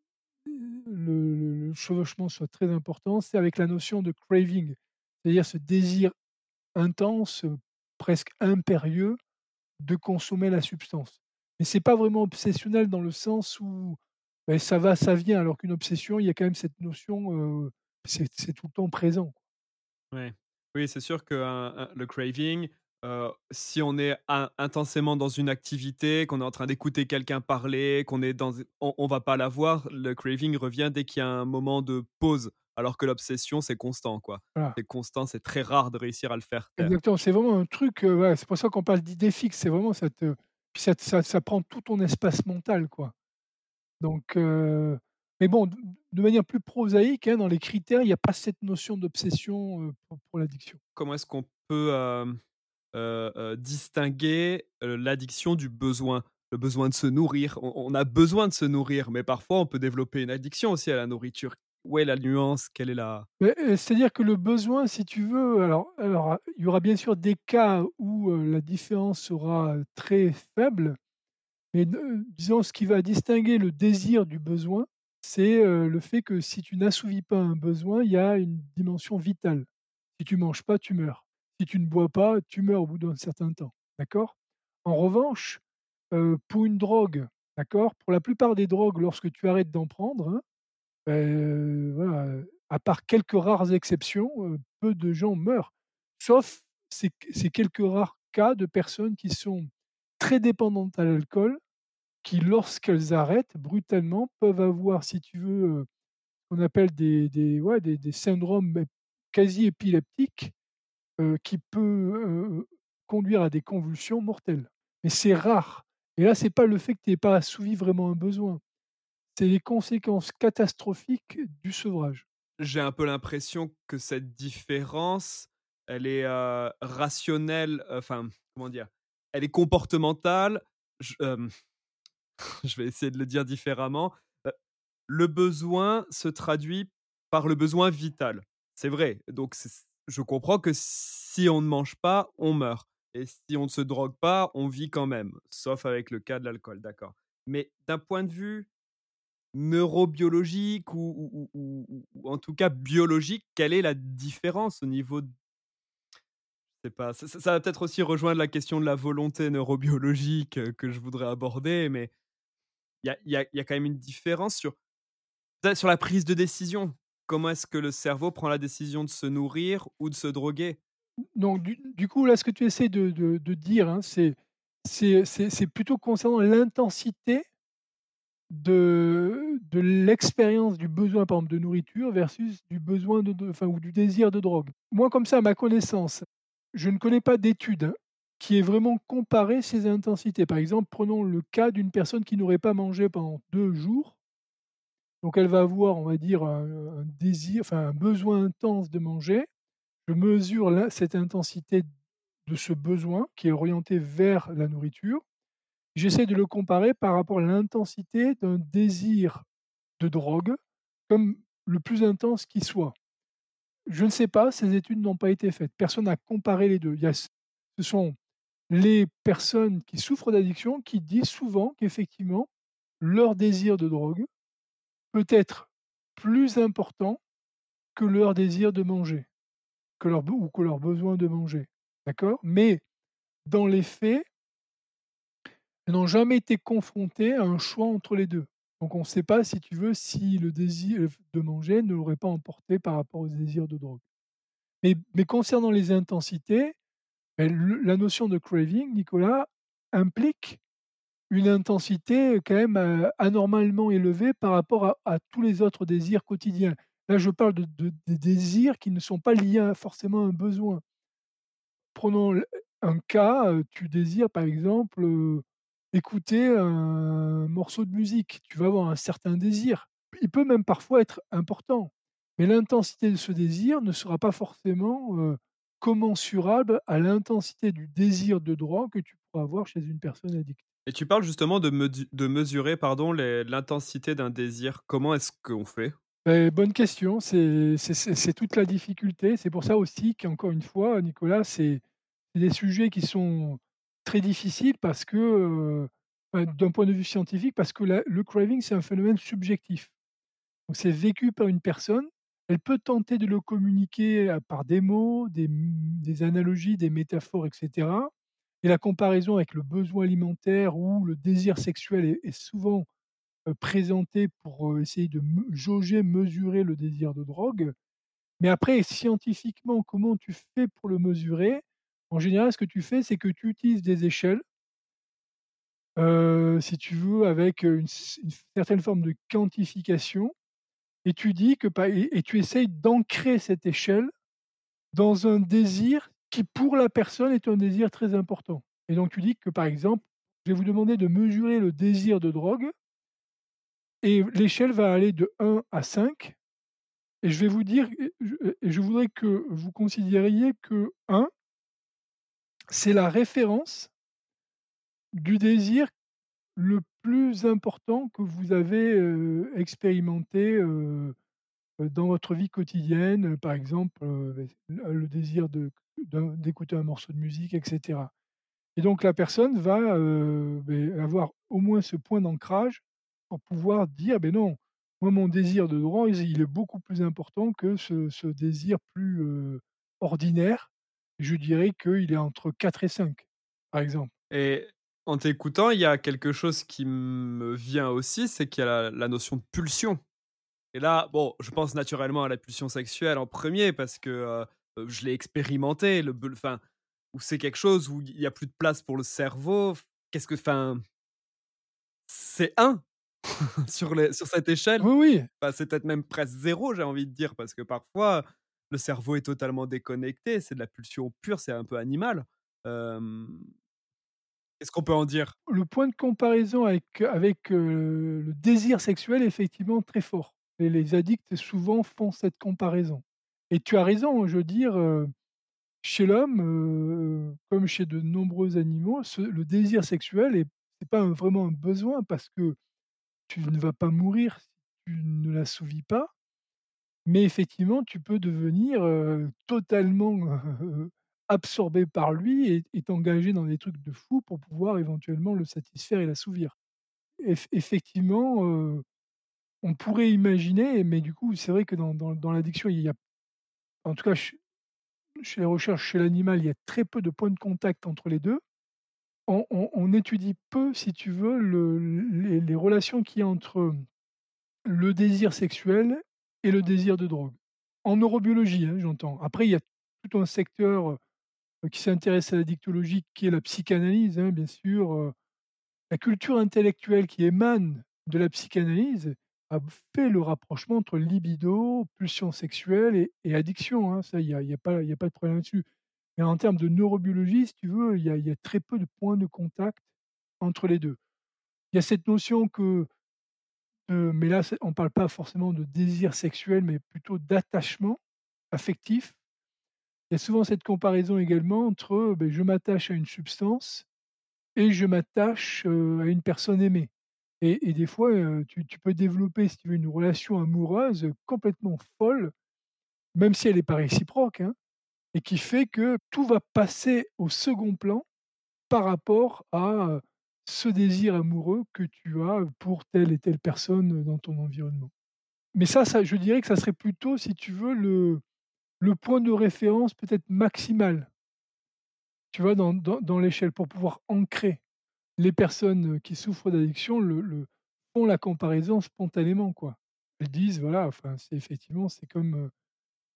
le chevauchement soit très important, c'est avec la notion de craving. C'est-à-dire ce désir intense, presque impérieux de consommer la substance. Mais c'est pas vraiment obsessionnel dans le sens où, ça va, ça vient, alors qu'une obsession, il y a quand même cette notion, c'est tout le temps présent. Ouais. Oui, c'est sûr qu'un un le craving, si on est in intensément dans une activité, qu'on est en train d'écouter quelqu'un parler, qu'on est dans on on va pas l'avoir, le craving revient dès qu'il y a un moment de pause, alors que l'obsession, c'est constant, quoi. Voilà. C'est constant, c'est très rare de réussir à le faire taire. Exactement, c'est vraiment un truc, ouais, c'est pour ça qu'on parle d'idée fixe, c'est vraiment ça puis ça ça prend tout ton espace mental, quoi. Donc mais bon, de manière plus prosaïque, hein, dans les critères, il y a pas cette notion d'obsession, pour pour l'addiction. Comment est-ce qu'on peut, distinguer, l'addiction du besoin? Le besoin de se nourrir. On a besoin de se nourrir, mais parfois on peut développer une addiction aussi à la nourriture. Où est la nuance? Quelle est la c'est-à-dire que le besoin, si tu veux alors alors, il y aura bien sûr des cas où, la différence sera, très faible, mais de disons ce qui va distinguer le désir du besoin, c'est, heu, le fait que si tu n'assouvis pas un besoin, il y a une dimension vitale. Si tu manges pas, tu meurs. Si tu ne bois pas, tu meurs au bout d'un certain temps, d'accord? En revanche, heu, pour une drogue, d'accord, pour la plupart des drogues, lorsque tu arrêtes d'en prendre, hein, heu, à part quelques rares exceptions, peu de gens meurent. Sauf ces quelques rares cas de personnes qui sont très dépendantes à l'alcool, qui lorsqu'elles arrêtent brutalement peuvent avoir si tu veux, ce qu'on appelle des des des des syndromes quasi épileptiques, heu, qui peut, heu, conduire à des convulsions mortelles. Mais c'est rare et là c'est pas le fait que tu aies pas assouvi vraiment un besoin, c'est les conséquences catastrophiques du sevrage. J'ai un peu l'impression que cette différence, elle est, rationnelle, enfin, comment dire? Elle est comportementale, <laughs> je vais essayer de le dire différemment. Le besoin se traduit par le besoin vital. C'est vrai, donc je comprends que si on ne mange pas, on meurt et si on ne se drogue pas, on vit quand même, sauf avec le cas de l'alcool, d'accord. Mais d'un point de vue neurobiologique ou ou en tout cas biologique, quelle est la différence au niveau pas, ça va peut-être aussi rejoindre la question de la volonté neurobiologique, heu, que je voudrais aborder, mais il y y y a quand même une différence sur sur la prise de décision. Comment est-ce que le cerveau prend la décision de se nourrir ou de se droguer? Donc du du coup, là, ce que tu essaies de de de dire, hein, c'est c'est c'est c'est plutôt concernant l'intensité de de l'expérience du besoin, par exemple, de nourriture versus du besoin de de enfin, ou du désir de drogue. Moi, comme ça, à ma connaissance, je ne connais pas d'étude, qui ait vraiment comparé ces intensités. Par exemple, prenons le cas d'une personne qui n'aurait pas mangé pendant 2 jours. Donc elle va avoir, on va dire, un désir, enfin un besoin intense de manger. Je mesure cette intensité de ce besoin qui est orienté vers la nourriture. J'essaie de le comparer par rapport à l'intensité d'un désir de drogue, comme le plus intense qui soit. Je ne sais pas, ces études n'ont pas été faites. Personne n'a comparé les 2. Il y a ce sont les personnes qui souffrent d'addiction qui disent souvent qu'effectivement, leur désir de drogue peut être plus important que leur désir de manger, que leur ou que leur besoin de manger, d'accord? Mais dans les faits elles n'ont jamais été confrontées à un choix entre les 2. Donc on sait pas, si tu veux, si le désir de manger ne l'aurait pas emporté par rapport au désir de drogue. Mais concernant les intensités, le la notion de craving, Nicolas, implique une intensité quand même, heu, anormalement élevée par rapport à à tous les autres désirs quotidiens. Là, je parle de de des désirs qui ne sont pas liés à forcément un besoin. Prenons un cas, heu, tu désires par exemple, écouter un morceau de musique. Tu vas avoir un certain désir. Il peut même parfois être important, mais l'intensité de ce désir ne sera pas forcément, commensurable à l'intensité du désir de drogue que tu pourras avoir chez une personne addicte. Et tu parles justement de de mesurer, pardon, l'intensité d'un désir. Comment est-ce qu'on fait? Bonne question, c'est toute la difficulté. C'est pour ça aussi qu'encore une fois, Nicolas, c'est des sujets qui sont très difficiles parce que, d'un point de vue scientifique, parce que le craving, c'est un phénomène subjectif. C'est vécu par une personne, elle peut tenter de le communiquer, par des mots, des analogies, des métaphores et cetera et la comparaison avec le besoin alimentaire ou le désir sexuel est souvent, heu, présentée pour, essayer de jauger, mesurer le désir de drogue. Mais après scientifiquement, comment tu fais pour le mesurer? En général, ce que tu fais, c'est que tu utilises des échelles si tu veux, avec, une certaine forme de quantification et tu dis que et tu essayes d'ancrer cette échelle dans un désir qui, pour la personne, est un désir très important et donc tu dis que, par exemple: «Je vais vous demander de mesurer le désir de drogue» et l'échelle va aller de 1 à 5 et je vais vous dire et je voudrais que vous considériez que 1 c'est la référence du désir le plus important que vous avez, expérimenté, dans votre vie quotidienne. Par exemple, le désir d'écouter un morceau de musique et cetera et donc la personne va, avoir au moins ce point d'ancrage pour pouvoir dire: «Beh, non, moi mon désir de drogue, il est beaucoup plus important que ce désir plus, ordinaire». Je dirais qu'il est entre 4 et 5, par exemple. Et en t'écoutant, il y a quelque chose qui me vient aussi, c'est qu'il y a la la notion de pulsion. Et là, bon, je pense naturellement à la pulsion sexuelle en premier parce que, heu heu, je l'ai expérimenté, le enfin, où c'est quelque chose où il y a plus de place pour le cerveau. Qu'est-ce que enfin c'est 1 <laughs> sur les sur cette échelle. Oui, oui. Bah, c'est peut-être même presque 0, j'ai envie de dire, parce que parfois, le cerveau est totalement déconnecté, c'est de la pulsion pure, c'est un peu animal. Qu'est-ce qu'on peut en dire? Le point de comparaison avec avec, le désir sexuel est effectivement très fort et les addicts souvent font cette comparaison et tu as raison, je veux dire, chez l'homme, comme chez de nombreux animaux, le désir sexuel est c'est pas vraiment un besoin parce que tu ne vas pas mourir si tu ne l'assouvis pas. Mais effectivement, tu peux devenir, totalement, absorbé par lui et t'engager dans des trucs de fou pour pouvoir éventuellement le satisfaire et l'assouvir. Eff effectivement, on pourrait imaginer, mais du coup, c'est vrai que dans l'addiction, il y a en tout cas ch chez les recherches chez l'animal, il y a très peu de points de contact entre les 2. On étudie peu, si tu veux, le les les relations qu'il y a entre le désir sexuel et le désir de drogue. En neurobiologie, hein, j'entends. Après, il y a tout un secteur, qui s'intéresse à l'addictologie, qui est la psychanalyse, hein, bien sûr. La culture intellectuelle qui émane de la psychanalyse a fait le rapprochement entre libido, pulsion sexuelle et addiction, hein. Ça, il y a y a pas de problème là-dessus. Mais en termes de neurobiologie, si tu veux, il y a très peu de points de contact entre les 2. Il y a cette notion que heu, mais là, on parle pas forcément de désir sexuel, mais plutôt d'attachement affectif. Il y a souvent cette comparaison également entre, beh, je m'attache à une substance et je m'attache, à une personne aimée et des fois, tu peux développer, si tu veux, une relation amoureuse complètement folle, même si elle est pas réciproque, hein et qui fait que tout va passer au second plan par rapport à, ce désir amoureux que tu as pour telle et telle personne dans ton environnement. Mais ça je dirais que ça serait plutôt, si tu veux, le le point de référence peut-être maximal tu vois, dans dans l'échelle pour pouvoir ancrer. Les personnes qui souffrent d'addiction le font la comparaison spontanément, quoi. Elles disent, voilà, enfin, c'est effectivement, c'est comme, heu,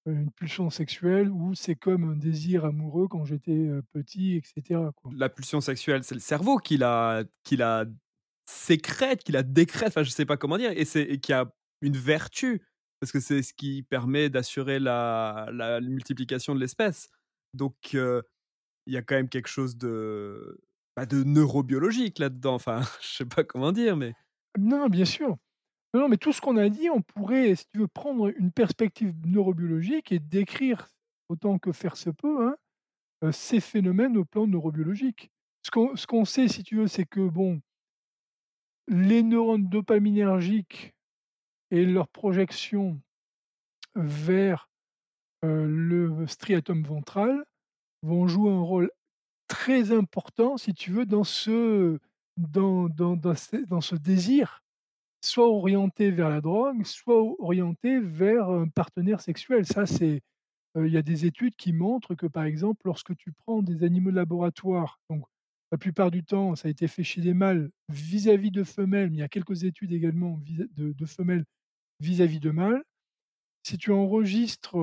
une pulsion sexuelle ou c'est comme un désir amoureux quand j'étais, petit et cetera, quoi. La pulsion sexuelle, c'est le cerveau qui la qui la sécrète, qui la décrète, enfin, je sais pas comment dire et qui a une vertu parce que c'est ce qui permet d'assurer la la multiplication de l'espèce. Donc il y a quand même quelque chose de, bah, de neurobiologique là-dedans, enfin, <laughs> je sais pas comment dire, mais Non, bien sûr. Non, mais tout ce qu'on a dit, on pourrait, si tu veux, prendre une perspective neurobiologique et décrire, autant que faire se peut, hein, heu, ces phénomènes au plan neurobiologique. Ce qu'on sait, si tu veux, c'est que, bon les neurones dopaminergiques et leur projection vers, heu, le striatum ventral vont jouer un rôle très important, si tu veux, dans ce dans dans dans ce désir, soit orienté vers la drogue, soit orienté vers un partenaire sexuel. Ça, c'est, il y a des études qui montrent que, par exemple, lorsque tu prends des animaux de laboratoire, donc la plupart du temps, ça a été fait chez des mâles vis-à-vis de femelles, mais il y a quelques études également de femelles vis-à-vis de mâles. Si tu enregistres,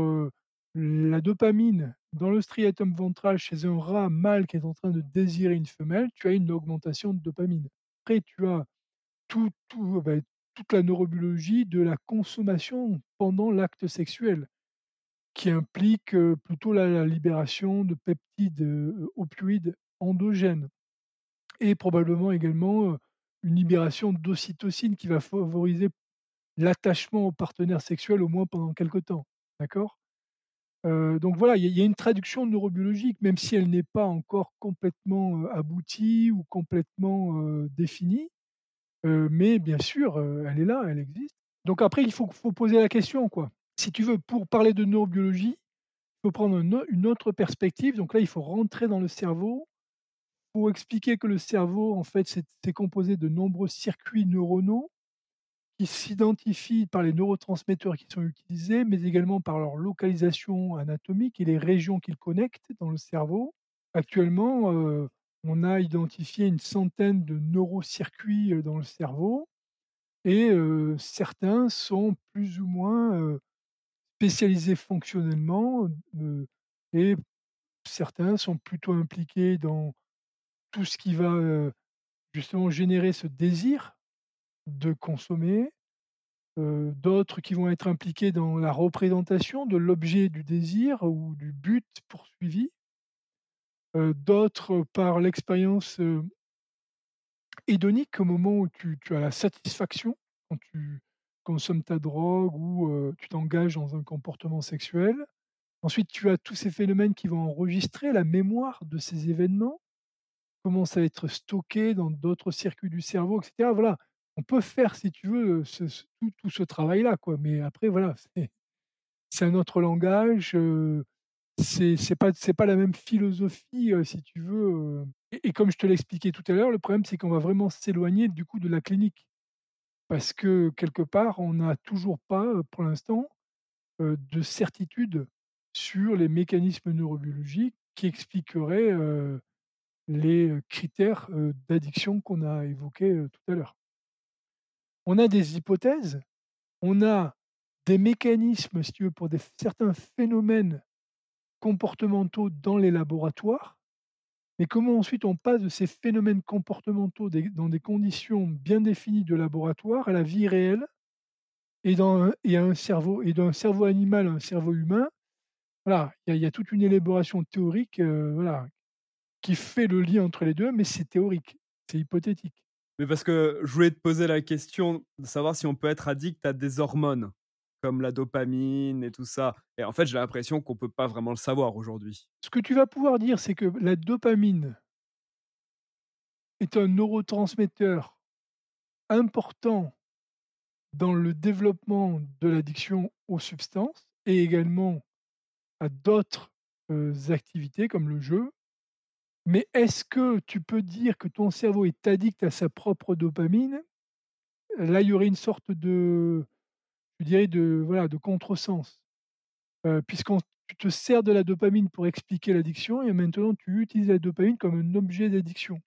la dopamine dans le striatum ventral chez un rat mâle qui est en train de désirer une femelle, tu as une augmentation de dopamine. Après, tu as tout, bah, toute la neurobiologie de la consommation pendant l'acte sexuel, qui implique, plutôt la libération de peptides, opioïdes endogènes et probablement également, une libération d'ocytocine qui va favoriser l'attachement au partenaire sexuel, au moins pendant quelque temps, d'accord? Donc voilà, il y a une traduction neurobiologique, même si elle n'est pas encore complètement, aboutie ou complètement, définie, mais bien sûr, elle est là, elle existe. Donc après, il faut faut poser la question. Si tu veux, pour parler de neurobiologie, il faut prendre une autre perspective, donc là, il faut rentrer dans le cerveau. Pour expliquer que le cerveau, en fait, c'est composé de nombreux circuits neuronaux qui s'identifient par les neurotransmetteurs qui sont utilisés, mais également par leur localisation anatomique et les régions qu'ils connectent dans le cerveau. Actuellement, on a identifié une centaine de neurocircuits, dans le cerveau et certains sont plus ou moins, spécialisés fonctionnellement, et certains sont plutôt impliqués dans tout ce qui va, justement générer ce désir de consommer, d'autres qui vont être impliqués dans la représentation de l'objet du désir ou du but poursuivi. D'autres par l'expérience, hédonique au moment où tu as la satisfaction, quand tu consommes ta drogue ou tu t'engages dans un comportement sexuel. Ensuite, tu as tous ces phénomènes qui vont enregistrer la mémoire de ces événements, commencent à être stockés dans d'autres circuits du cerveau et cetera. Voilà, on peut faire si tu veux, tout ce travail-là quoi, mais après voilà, <laughs> c'est un autre langage, c'est c'est pas c'est pas la même philosophie, heu, si tu veux, heu et comme je te l'ai expliqué tout à l'heure, le problème c'est qu'on va vraiment s'éloigner du coup de la clinique. Parce que quelque part, on n'a toujours pas, heu, pour l'instant, de certitude sur les mécanismes neurobiologiques qui expliqueraient, les, critères, d'addiction qu'on a évoqués, tout à l'heure. On a des hypothèses, on a des mécanismes, si tu veux, pour certains phénomènes comportementaux dans les laboratoires, mais comment ensuite on passe de ces phénomènes comportementaux dans des conditions bien définies de laboratoire à la vie réelle et dans un et cerveau d'un cerveau animal à un cerveau humain, voilà, il y a toute une élaboration théorique, heu, voilà, qui fait le lien entre les 2, mais c'est théorique, c'est hypothétique. Mais parce que je voulais te poser la question de savoir si on peut être addict à des hormones, comme la dopamine et tout ça. Et en fait, j'ai l'impression qu'on peut pas vraiment le savoir aujourd'hui. Ce que tu vas pouvoir dire, c'est que la dopamine est un neurotransmetteur important dans le développement de l'addiction aux substances et également à d'autres, activités comme le jeu. Mais est-ce que tu peux dire que ton cerveau est addict à sa propre dopamine? Là, il y aurait une sorte de je dirais de voilà, de contresens. Heu, puisqu'on tu te sers de la dopamine pour expliquer l'addiction et maintenant tu utilises la dopamine comme un objet d'addiction.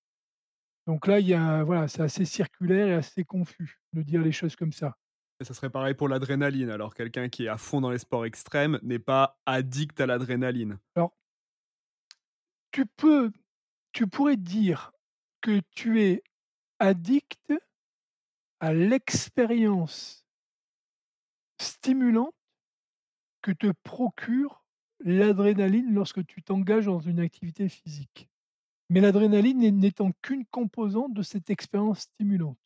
Donc là, il y a voilà, c'est assez circulaire et assez confus de dire les choses comme ça. Et ça serait pareil pour l'adrénaline. Alors, quelqu'un qui est à fond dans les sports extrêmes n'est pas addict à l'adrénaline. Alors tu peux tu pourrais dire que tu es addict à l'expérience stimulante que te procure l'adrénaline lorsque tu t'engages dans une activité physique. Mais l'adrénaline n'étant qu'une composante de cette expérience stimulante.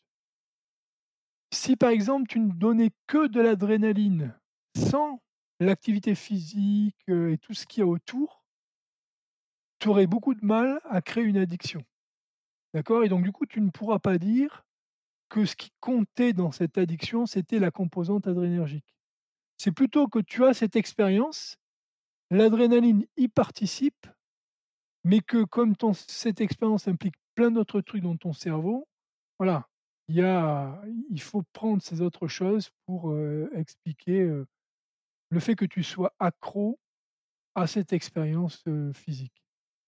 Si par exemple tu ne donnais que de l'adrénaline, sans l'activité physique, heu et tout ce qu'il y a autour tu aurais beaucoup de mal à créer une addiction. D'accord? Et donc du coup, tu ne pourras pas dire que ce qui comptait dans cette addiction, c'était la composante adrénergique. C'est plutôt que tu as cette expérience, l'adrénaline y participe, mais que comme cette expérience implique plein d'autres trucs dans ton cerveau, voilà, il faut prendre ces autres choses pour, heu, expliquer, heu, le fait que tu sois accro à cette expérience, heu, physique.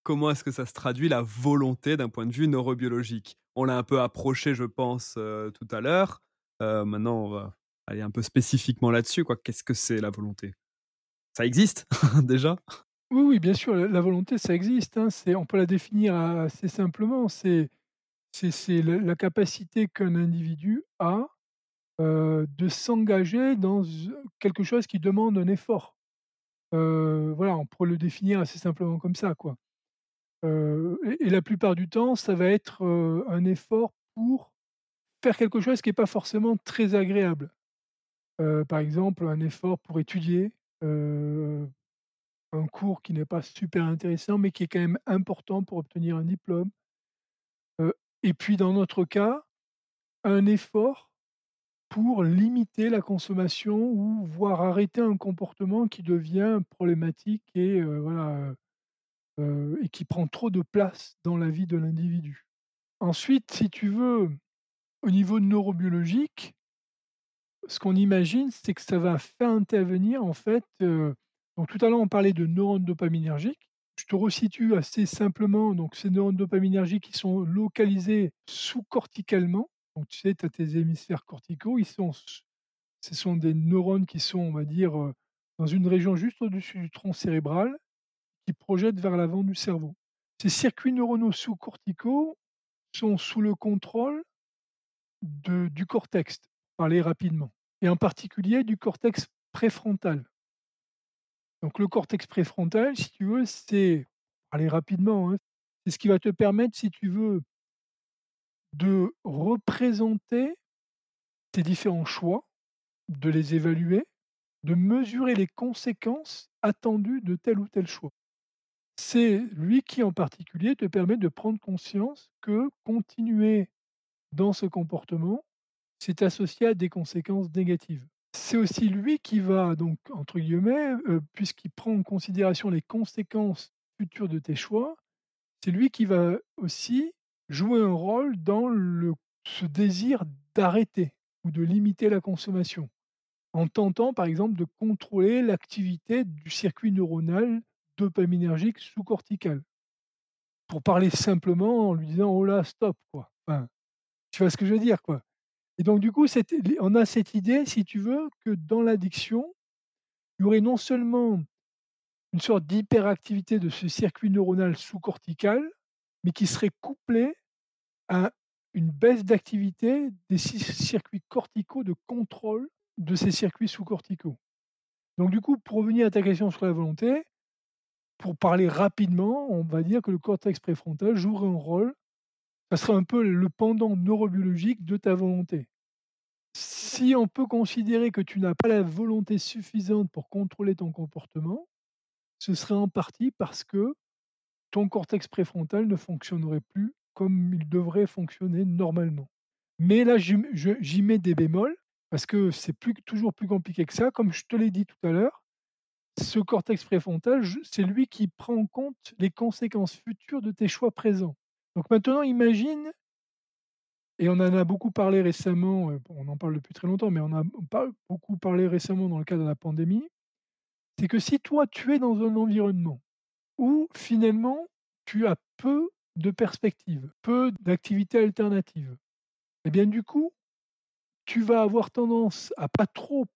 Comment est-ce que ça se traduit la volonté d'un point de vue neurobiologique? On l'a un peu approché, je pense, heu, tout à l'heure. Heu, maintenant, on va aller un peu spécifiquement là-dessus. Qu'est-ce que c'est la volonté? Ça existe <laughs> déjà? Oui, oui, bien sûr, la volonté, ça existe, hein. C'est on peut la définir assez simplement. C'est c'est c'est la capacité qu'un individu a, heu, de s'engager dans quelque chose qui demande un effort. Voilà, on pourrait le définir assez simplement comme ça, quoi. Et la plupart du temps, ça va être, un effort pour faire quelque chose qui est pas forcément très agréable. Par exemple, un effort pour étudier, un cours qui n'est pas super intéressant, mais qui est quand même important pour obtenir un diplôme. Et puis dans notre cas, un effort pour limiter la consommation ou voire arrêter un comportement qui devient problématique et voilà, heu et qui prend trop de place dans la vie de l'individu. Ensuite, si tu veux, au niveau neurobiologique ce qu'on imagine, c'est que ça va faire intervenir en fait, heu donc tout à l'heure on parlait de neurones dopaminergiques. Je te resitue assez simplement, donc ces neurones dopaminergiques qui sont localisés sous-corticalement, Donc tu sais, tu as tes hémisphères corticaux, ils sont ce sont des neurones qui sont, on va dire, heu, dans une région juste au-dessus du tronc cérébral, qui projettent vers l'avant du cerveau. Ces circuits neuronaux sous-corticaux sont sous le contrôle du cortex, parler rapidement et en particulier du cortex préfrontal. Donc le cortex préfrontal, si tu veux, c'est aller rapidement, hein, c'est ce qui va te permettre, si tu veux de représenter tes différents choix, de les évaluer, de mesurer les conséquences attendues de tel ou tel choix. C'est lui qui, en particulier, te permet de prendre conscience que continuer dans ce comportement, c'est associé à des conséquences négatives. C'est aussi lui qui va donc, entre guillemets, heu, puisqu'il prend en considération les conséquences futures de tes choix, c'est lui qui va aussi jouer un rôle dans ce désir d'arrêter ou de limiter la consommation, en tentant par exemple de contrôler l'activité du circuit neuronal dopaminergique sous-cortical. Pour parler simplement en lui disant: «Oh là, stop!» quoi. Tu vois ce que je veux dire, quoi? Et donc du coup, on a cette idée, si tu veux, que dans l'addiction, il y aurait non seulement une sorte d'hyperactivité de ce circuit neuronal sous-cortical, mais qui serait couplée à une baisse d'activité des circuits corticaux de contrôle de ces circuits sous-corticaux. Donc du coup, pour revenir à ta question sur la volonté, pour parler rapidement, on va dire que le cortex préfrontal jouerait un rôle ça serait un peu le pendant neurobiologique de ta volonté. Si on peut considérer que tu n'as pas la volonté suffisante pour contrôler ton comportement, ce serait en partie parce que ton cortex préfrontal ne fonctionnerait plus comme il devrait fonctionner normalement. Mais là, j'y mets des bémols parce que c'est toujours plus compliqué que ça. Comme je te l'ai dit tout à l'heure, ce cortex préfrontal, c'est lui qui prend en compte les conséquences futures de tes choix présents. Donc maintenant, imagine et on en a beaucoup parlé récemment, on en parle depuis très longtemps, mais on a beaucoup parlé récemment dans le cadre de la pandémie. C'est que si toi, tu es dans un environnement où finalement, tu as peu de perspectives, peu d'activités alternatives et bien du coup, tu vas avoir tendance à pas trop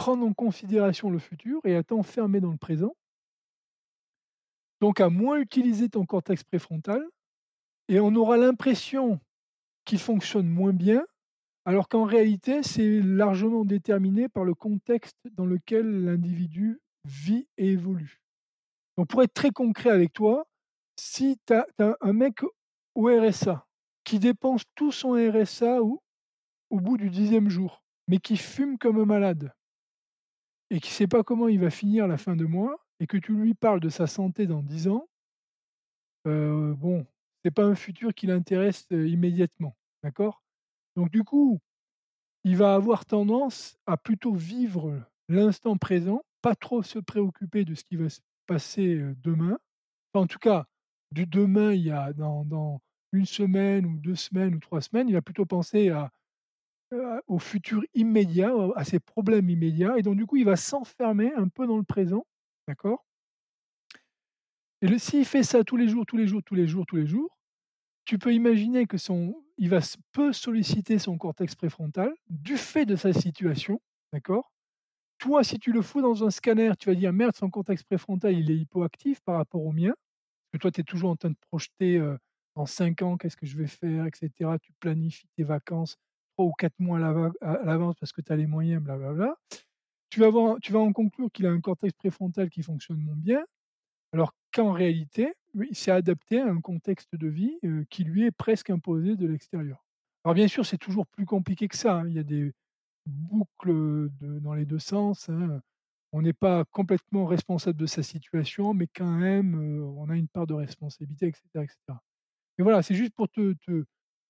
prendre en considération le futur et à t'enfermer dans le présent donc à moins utiliser ton cortex préfrontal et on aura l'impression qu'il fonctionne moins bien, alors qu'en réalité, c'est largement déterminé par le contexte dans lequel l'individu vit et évolue. Donc pour être très concret avec toi, si tu as, un mec au RSA qui dépense tout son RSA au, au bout du dixième jour, mais qui fume comme un malade, et qui ne sait pas comment il va finir la fin de mois, et que tu lui parles de sa santé dans dix ans, euh, bon, c'est pas un futur qui l'intéresse, immédiatement, d'accord? Donc du coup, il va avoir tendance à plutôt vivre l'instant présent, pas trop se préoccuper de ce qui va se passer, demain. en tout cas, du demain, il y a dans dans 1 semaine ou 2 semaines ou 3 semaines, il va plutôt penser à, au futur immédiat, à ses problèmes immédiats et donc du coup, il va s'enfermer un peu dans le présent, d'accord? Et s'il fait ça tous les jours, tous les jours, tous les jours, tous les jours, tu peux imaginer que son il va peut solliciter son cortex préfrontal du fait de sa situation, d'accord? Toi, si tu le fous dans un scanner, tu vas dire: «Merde, son cortex préfrontal, il est hypoactif par rapport au mien». Que toi, tu es toujours en train de projeter, heu, dans 5 ans, qu'est-ce que je vais faire et cetera. Tu planifies tes vacances 3 ou 4 mois à l'avance parce que tu as les moyens, blablabla. Tu vas voir tu vas en conclure qu'il a un cortex préfrontal qui fonctionne moins bien, alors qu'en réalité, il s'est adapté à un contexte de vie, qui lui est presque imposé de l'extérieur. Alors bien sûr, c'est toujours plus compliqué que ça, hein. Il y a des boucles, dans les deux sens, hein. On n'est pas complètement responsable de sa situation, mais quand même, on a une part de responsabilité et cetera et voilà, c'est juste pour te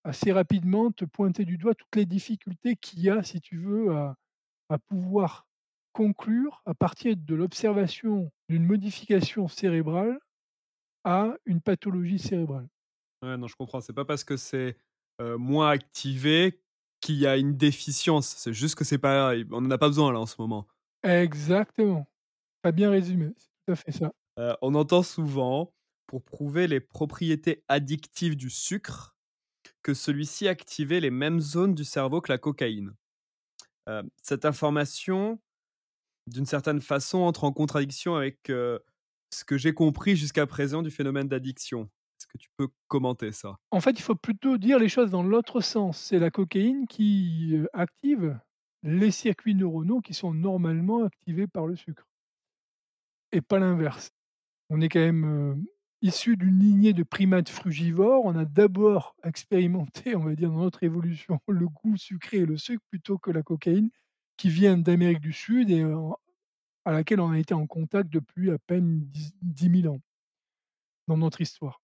assez rapidement, te pointer du doigt toutes les difficultés qu'il y a, si tu veux, à à pouvoir conclure à partir de l'observation d'une modification cérébrale à une pathologie cérébrale. Ouais, non, je comprends. C'est pas parce que c'est, moins activé qu'il y a une déficience. C'est juste que c'est pas on n'en a pas besoin là en ce moment. Exactement. Tu as bien résumé, c'est tout à fait ça. on entend souvent, pour prouver les propriétés addictives du sucre, que celui-ci activait les mêmes zones du cerveau que la cocaïne. Cette information, d'une certaine façon, entre en contradiction avec ce que j'ai compris jusqu'à présent du phénomène d'addiction. Est-ce que tu peux commenter ça? En fait, il faut plutôt dire les choses dans l'autre sens. C'est la cocaïne qui active les circuits neuronaux qui sont normalement activés par le sucre et pas l'inverse. On est quand même issu d'une lignée de primates frugivores. On a d'abord <laughs> expérimenté, on va dire, dans notre évolution, le goût sucré et le sucre plutôt que la cocaïne qui vient d'Amérique du Sud et à laquelle on a été en contact depuis à peine 10 000 ans dans notre histoire.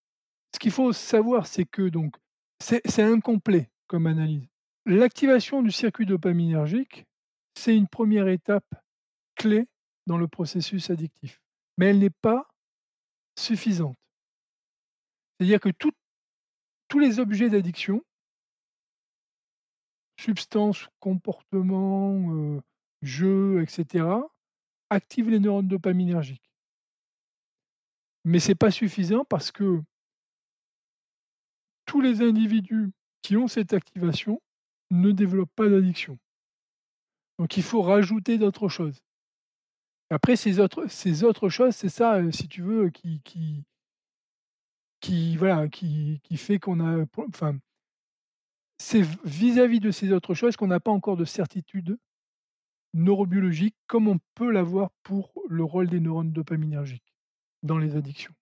Ce qu'il faut savoir, c'est que donc c'est incomplet comme analyse. L'activation du circuit dopaminergique, c'est une première étape clé dans le processus addictif. Mais elle n'est pas suffisante. C'est-à-dire que tous les objets d'addiction, substances, comportements, euh, jeux, etc., activent les neurones dopaminergiques. Mais ce n'est pas suffisant parce que tous les individus qui ont cette activation ne développent pas d'addiction. Donc il faut rajouter d'autres choses. Après, ces autres, choses, c'est ça, si tu veux, qui, qui, fait qu'on a. C'est vis-à-vis de ces autres choses qu'on n'a pas encore de certitude neurobiologique comme on peut l'avoir pour le rôle des neurones dopaminergiques dans les addictions.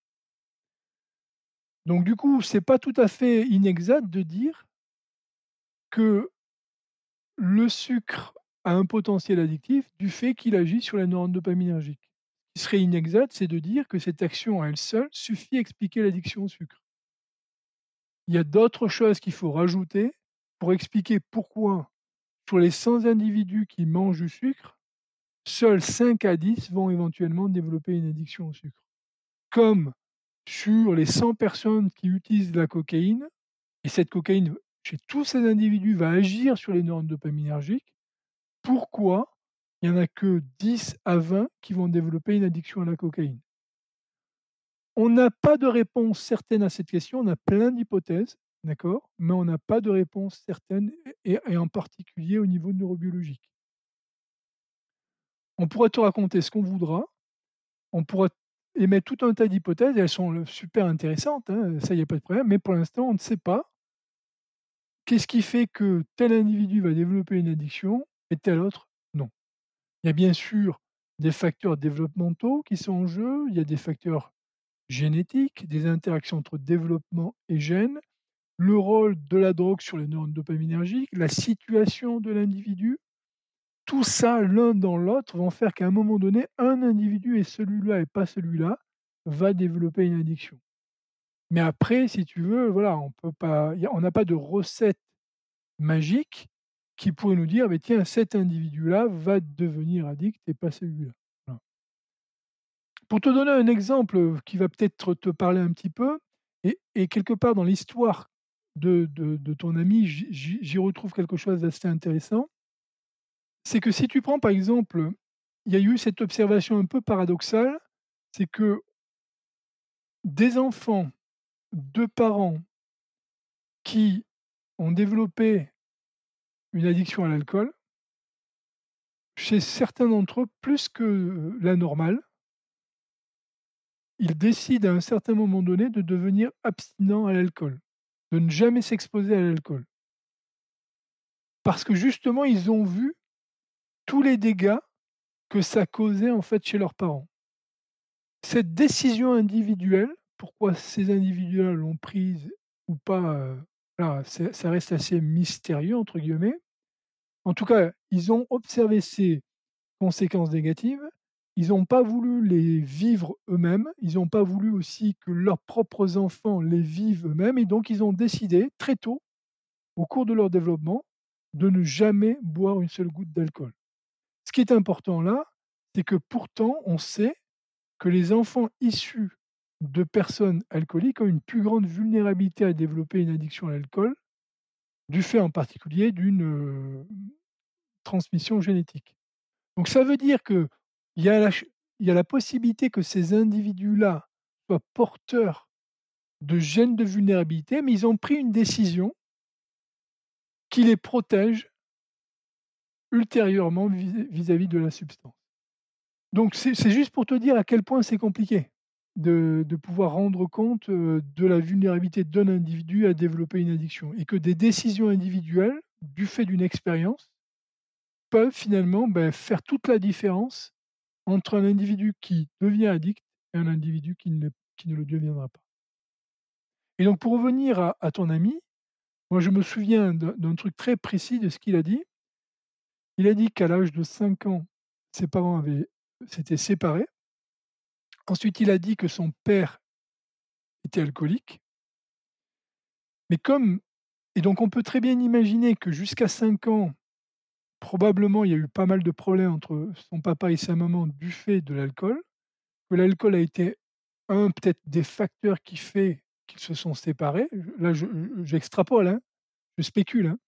Donc du coup, c'est pas tout à fait inexact de dire que le sucre a un potentiel addictif du fait qu'il agit sur les neurones dopaminergiques. Ce qui serait inexact, c'est de dire que cette action à elle seule suffit à expliquer l'addiction au sucre. Il y a d'autres choses qu'il faut rajouter pour expliquer pourquoi, sur les 100 individus qui mangent du sucre, seuls 5 à 10 vont éventuellement développer une addiction au sucre. Comme sur les 100 personnes qui utilisent la cocaïne, et cette cocaïne, chez tous ces individus, va agir sur les neurones dopaminergiques, pourquoi il n'y en a que 10 à 20 qui vont développer une addiction à la cocaïne On n'a pas de réponse certaine à cette question, on a plein d'hypothèses, d'accord Mais on n'a pas de réponse certaine, et, en particulier au niveau neurobiologique. On pourrait te raconter ce qu'on voudra, on pourrait émettre tout un tas d'hypothèses, elles sont super intéressantes, hein, ça, il n'y a pas de problème, mais pour l'instant, on ne sait pas qu'est-ce qui fait que tel individu va développer une addiction et tel autre. Il y a bien sûr des facteurs développementaux qui sont en jeu, il y a des facteurs génétiques, des interactions entre développement et gènes, le rôle de la drogue sur les neurones dopaminergiques, la situation de l'individu. Tout ça, l'un dans l'autre, vont faire qu'à un moment donné, un individu et celui-là et pas celui-là va développer une addiction. Mais après, si tu veux, voilà, on peut pas, on n'a pas de recette magique qui pourrait nous dire: «Mais tiens, cet individu-là va devenir addict et pas celui-là». Pour te donner un exemple, qui va peut-être te parler un petit peu et quelque part dans l'histoire de de ton ami, j'y retrouve quelque chose d'assez intéressant. C'est que si tu prends, par exemple, il y a eu cette observation un peu paradoxale, c'est que des enfants de parents qui ont développé une addiction à l'alcool, chez certains d'entre eux, plus que la normale, ils décident à un certain moment donné de devenir abstinents à l'alcool, de ne jamais s'exposer à l'alcool. Parce que justement, ils ont vu tous les dégâts que ça causait en fait chez leurs parents. Cette décision individuelle, pourquoi ces individus-là l'ont prise ou pas, ça reste assez mystérieux entre guillemets. En tout cas, ils ont observé ces conséquences négatives. Ils n'ont pas voulu les vivre eux-mêmes. Ils n'ont pas voulu aussi que leurs propres enfants les vivent eux-mêmes. Et donc, ils ont décidé très tôt, au cours de leur développement, de ne jamais boire une seule goutte d'alcool. Ce qui est important là, c'est que pourtant, on sait que les enfants issus de personnes alcooliques ont une plus grande vulnérabilité à développer une addiction à l'alcool du fait en particulier d'une transmission génétique. Donc ça veut dire qu'il y, y a la possibilité que ces individus-là soient porteurs de gènes de vulnérabilité, mais ils ont pris une décision qui les protège ultérieurement vis vis-à-vis de la substance. Donc c'est juste pour te dire à quel point c'est compliqué de pouvoir rendre compte, de la vulnérabilité d'un individu à développer une addiction et que des décisions individuelles, du fait d'une expérience, peuvent finalement, beh, faire toute la différence entre un individu qui devient addict et un individu qui ne le deviendra pas. Et donc pour revenir à ton ami, moi je me souviens d'un truc très précis de ce qu'il a dit. Il a dit qu'à l'âge de 5 ans, ses parents s'étaient séparés. Ensuite, il a dit que son père était alcoolique. Mais comme et donc on peut très bien imaginer que jusqu'à 5 ans, probablement il y a eu pas mal de problèmes entre son papa et sa maman du fait de l'alcool. Que l'alcool a été un peut-être des facteurs qui fait qu'ils se sont séparés. Je là je je j'extrapole, hein, je spécule, hein.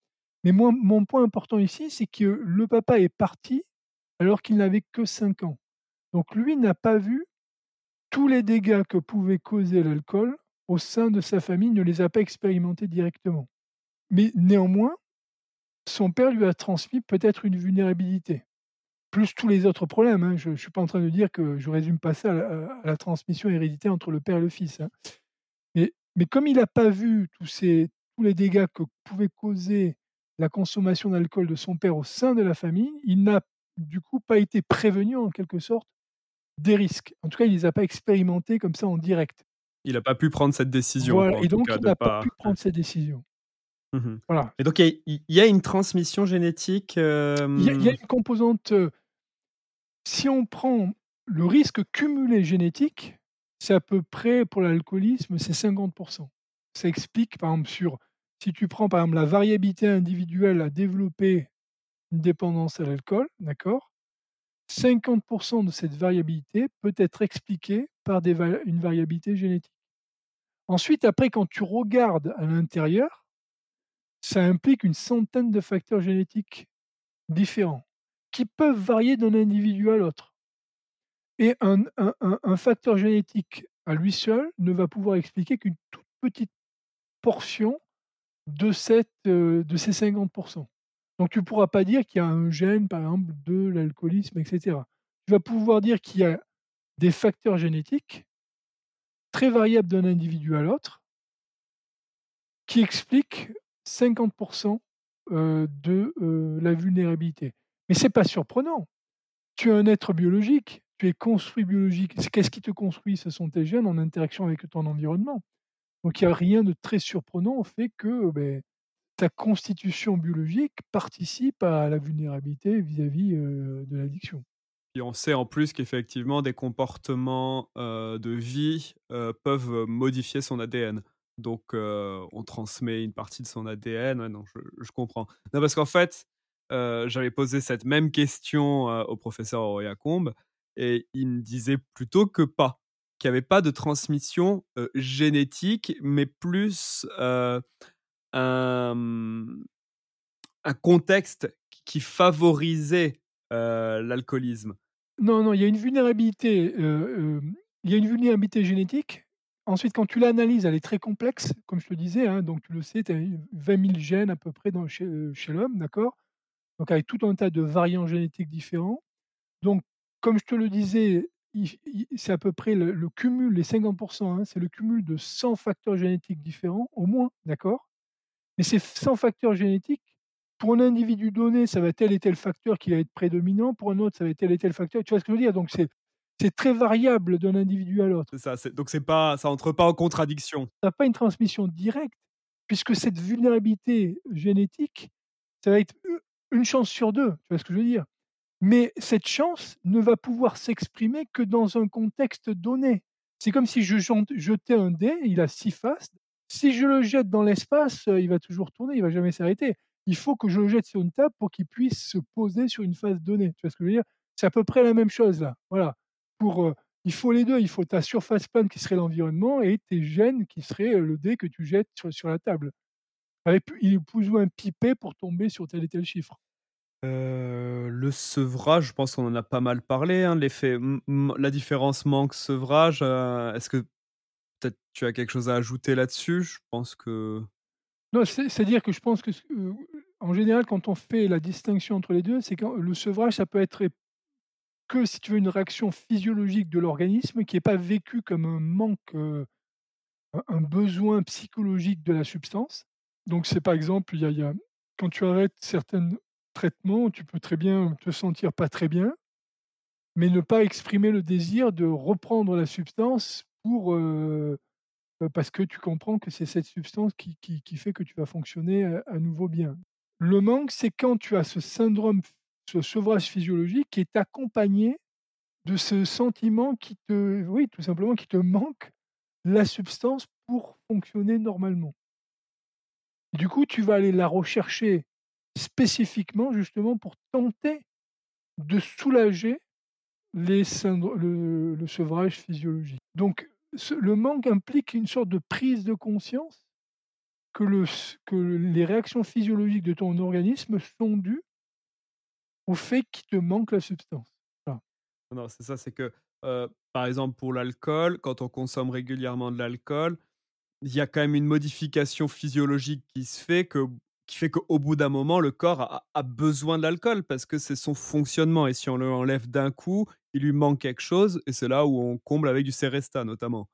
Mais moi mon point important ici, c'est que le papa est parti alors qu'il n'avait que 5 ans. Donc lui n'a pas vu tous les dégâts que pouvait causer l'alcool au sein de sa famille, il ne les a pas expérimentés directement. Mais néanmoins, son père lui a transmis peut-être une vulnérabilité, plus tous les autres problèmes, hein. Je je suis pas en train de dire que je résume pas ça à la transmission héréditaire entre le père et le fils, hein. Mais mais comme il a pas vu tous ces tous les dégâts que pouvait causer la consommation d'alcool de son père au sein de la famille, il n'a du coup pas été prévenu en quelque sorte des risques. En tout cas, il les a pas expérimentés comme ça en direct. Il a pas pu prendre cette décision Voilà et donc cas il n'a pas pas pu prendre cette décision. Mmh. Voilà. Et donc il y a y une transmission génétique, Il y a il y a hem? une composante, si on prend le risque cumulé génétique, c'est à peu près pour l'alcoolisme, c'est 50 Ça explique par exemple sur si tu prends par exemple la variabilité individuelle à développer une dépendance à l'alcool, d'accord? 50% de cette variabilité peut être expliquée par une variabilité génétique. Ensuite, après quand tu regardes à l'intérieur, ça implique une centaine de facteurs génétiques différents, qui peuvent varier d'un individu à l'autre. Et un facteur génétique à lui seul ne va pouvoir expliquer qu'une toute petite portion de cette, heu, de ces 50 Donc tu pourras pas dire qu'il y a un gène par exemple de l'alcoolisme et cetera. Tu vas pouvoir dire qu'il y a des facteurs génétiques très variables d'un individu à l'autre qui expliquent 50 heu, de, heu, la vulnérabilité. Mais c'est pas surprenant. Tu es un être biologique, tu es construit biologique. Qu'est-ce qui te construit? Ce sont tes gènes en interaction avec ton environnement. Donc il y a rien de très surprenant au fait que, beh, ta constitution biologique participe à la vulnérabilité vis-à-vis, de l'addiction. Et on sait en plus qu'effectivement des comportements, de vie, peuvent modifier son ADN. Donc on transmet une partie de son ADN, non, je comprends. Non parce qu'en fait, j'avais posé cette même question, au professeur Roya-Combe et il me disait plutôt que pas, qu'il y avait pas de transmission, génétique, mais plus, un, contexte qui favorisait, heu, l'alcoolisme. Non, non, il y a une vulnérabilité, heu, hem, il y a une vulnérabilité génétique. Ensuite, quand tu l'analyses, elle est très complexe, comme je te disais, hein, donc tu le sais, tu as eu 20 000 gènes à peu près chez, l'homme, d'accord? Donc avec tout un tas de variants génétiques différents. Donc comme je te le disais, c'est à peu près le le cumul, les 50% hein, c'est le cumul de 100 facteurs génétiques différents au moins, d'accord? Mais ces f 100 facteurs génétiques, pour un individu donné, ça va être tel et tel facteur qui va être prédominant, pour un autre, ça va être tel et tel facteur. Tu vois ce que je veux dire? Donc c'est c'est très variable d'un individu à l'autre. C'est ça, c'est donc c'est pas ça entre pas en contradiction. As pas une transmission directe, puisque cette vulnérabilité génétique, ça va être une chance sur 2, tu vois ce que je veux dire? Mais cette chance ne va pouvoir s'exprimer que dans un contexte donné. C'est comme si je jetais un dé, il a 6 faces. Si je le jette dans l'espace, heu, il va toujours tourner, il va jamais s'arrêter. Il faut que je le jette sur une table pour qu'il puisse se poser sur une face donnée. Tu vois ce que je veux dire? C'est à peu près la même chose là, voilà. Pour, heu, il faut les 2, il faut ta surface plane qui serait l'environnement et tes gènes qui seraient, heu, le dé que tu jettes sur la table. Avec il est plus ou moins pipé pour tomber sur tel et tel chiffre. Le sevrage, je pense qu'on en a pas mal parlé, hein, l'effet la différence manque-sevrage, heu, est-ce que tu as quelque chose à ajouter là-dessus? Je pense que Non, c'est c'est-à-dire que je pense que heu, en général, quand on fait la distinction entre les 2, c'est quand le sevrage, ça peut être que si tu veux une réaction physiologique de l'organisme qui est pas vécue comme un manque, heu, un besoin psychologique de la substance. Donc c'est par exemple, y a y a quand tu arrêtes certains traitements, tu peux très bien te sentir pas très bien, mais ne pas exprimer le désir de reprendre la substance pour, heu, parce que tu comprends que c'est cette substance qui qui fait que tu vas fonctionner, à nouveau bien. Le manque, c'est quand tu as ce syndrome, ce sevrage physiologique qui est accompagné de ce sentiment qui te oui, tout simplement, qui te manque la substance pour fonctionner normalement. Du coup, tu vas aller la rechercher spécifiquement justement pour tenter de soulager les le le sevrage physiologique. Donc le manque implique une sorte de prise de conscience que les réactions physiologiques de ton organisme sont dues au fait qu'il te manque la substance. Non, c'est ça, c'est que, par exemple, pour l'alcool, quand on consomme régulièrement de l'alcool, il y a quand même une modification physiologique qui se fait qui fait qu'au bout d'un moment, le corps a a besoin de l'alcool parce que c'est son fonctionnement et si on le enlève d'un coup, il lui manque quelque chose et c'est là où on comble avec du Céresta notamment.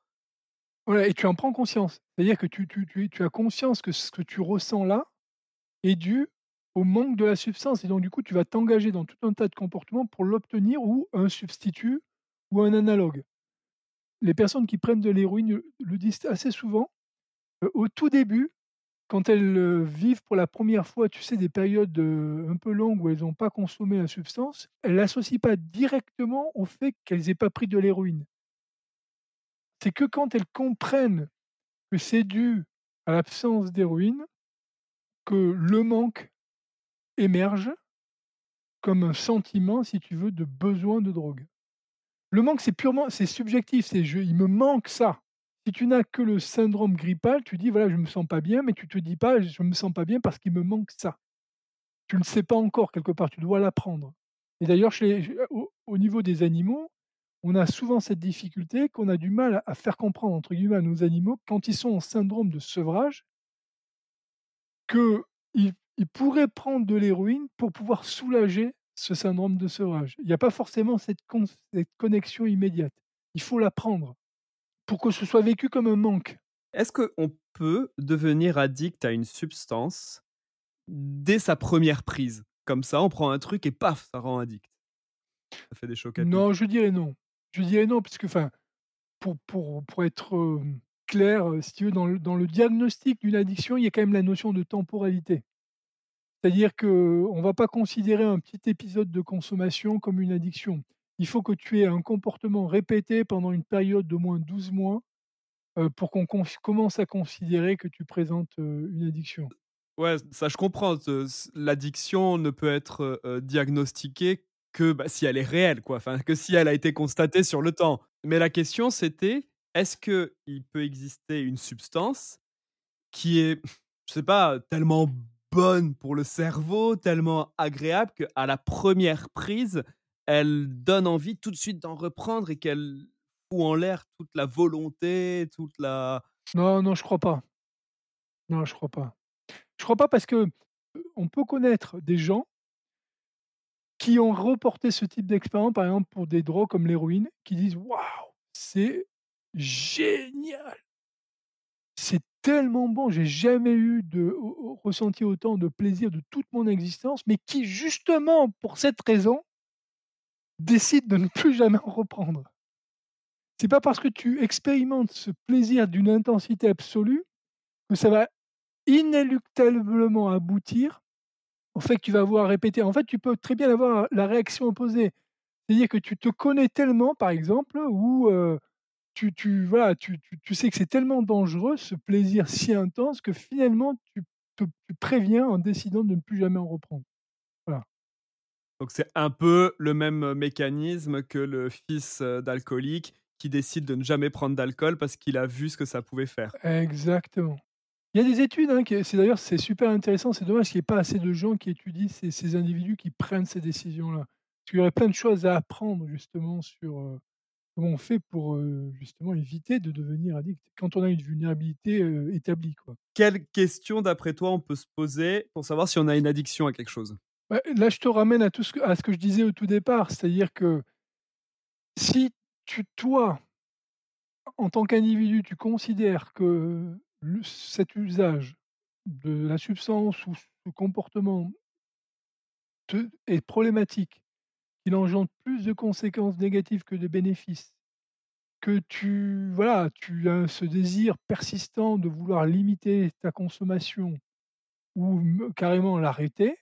Ouais et tu en prends conscience. C'est-à-dire que tu tu as conscience que ce que tu ressens là est dû au manque de la substance et donc du coup, tu vas t'engager dans tout un tas de comportements pour l'obtenir ou un substitut ou un analogue. Les personnes qui prennent de l'héroïne, le disent assez souvent, heu, au tout début, quand elles, heu, vivent pour la première fois, tu sais, des périodes, heu, un peu longues où elles ont pas consommé la substance, elles l'associent pas directement au fait qu'elles aient pas pris de l'héroïne. C'est que quand elles comprennent que c'est dû à l'absence d'héroïne, que le manque émerge comme un sentiment, si tu veux, de besoin de drogue. Le manque, c'est purement c'est subjectif, c'est je il me manque ça. Si tu n'as que le syndrome grippal, tu dis: «Voilà, je me sens pas bien», mais tu te dis pas: «Je me sens pas bien parce qu'il me manque ça». Tu le sais pas encore quelque part, tu dois l'apprendre. Et d'ailleurs au au niveau des animaux, on a souvent cette difficulté qu'on a du mal à «faire comprendre» entre guillemets à nos animaux quand ils sont en syndrome de sevrage qu'ils ils pourraient prendre de l'héroïne pour pouvoir soulager ce syndrome de sevrage. Il y a pas forcément cette cette connexion immédiate. Il faut l'apprendre pour que ce soit vécu comme un manque. Est-ce qu'on peut devenir addict à une substance dès sa première prise? Comme ça, on prend un truc et paf, ça rend addict. Ça fait des chocs. Non, je dirais non. Je dirais non puisque enfin, pour pour pour être, clair, heu, si tu veux, dans le dans le diagnostic d'une addiction, il y a quand même la notion de temporalité. C'est-à-dire qu'on va pas considérer un petit épisode de consommation comme une addiction. Il faut que tu aies un comportement répété pendant une période d'au moins 12 mois, pour qu'on commence à considérer que tu présentes, une addiction. Ouais, ça je comprends, l'addiction ne peut être, diagnostiquée que, bah, si elle est réelle quoi, que si elle a été constatée sur le temps. Mais la question c'était, est-ce qu'il peut exister une substance qui est, je sais pas, tellement bonne pour le cerveau, tellement agréable qu'à la première prise, elle donne envie tout de suite d'en reprendre et qu'elle fout en l'air toute la volonté, toute la Non, non, je crois pas. Non, je crois pas. Je crois pas parce que, on peut connaître des gens qui ont reporté ce type d'expérience, par exemple pour des drogues comme l'héroïne, qui disent: «Waouh, c'est génial! C'est tellement bon, j'ai jamais eu de ressenti autant de plaisir de toute mon existence», mais qui justement pour cette raison décident de ne plus jamais en reprendre. C'est pas parce que tu expérimentes ce plaisir d'une intensité absolue que ça va inéluctablement aboutir au fait que tu vas avoir répété. En fait, tu peux très bien avoir la réaction opposée. C'est-à-dire que tu te connais tellement, par exemple, ou tu tu voilà, tu tu tu sais que c'est tellement dangereux, ce plaisir si intense que finalement tu te tu préviens en décidant de ne plus jamais en reprendre. Donc c'est un peu le même, heu, mécanisme que le fils, heu, d'alcoolique qui décide de ne jamais prendre d'alcool parce qu'il a vu ce que ça pouvait faire. Exactement. Il y a des études, hein, c'est d'ailleurs c'est super intéressant, c'est dommage qu'il y ait pas assez de gens qui étudient ces ces individus qui prennent ces décisions-là. Qu'il y aurait plein de choses à apprendre justement sur, heu comment on fait pour, justement éviter de devenir addict? Quand on a une vulnérabilité, établie, quoi. Quelles questions, d'après toi, on peut se poser pour savoir si on a une addiction à quelque chose? Là, je te ramène à tout ce que à ce que je disais au tout départ, c'est-à-dire que si tu toi, en tant qu'individu, tu considères que cet usage de la substance ou ce comportement te est problématique, qu'il engendre plus de conséquences négatives que de bénéfices, que tu voilà, tu as ce désir persistant de vouloir limiter ta consommation ou me carrément l'arrêter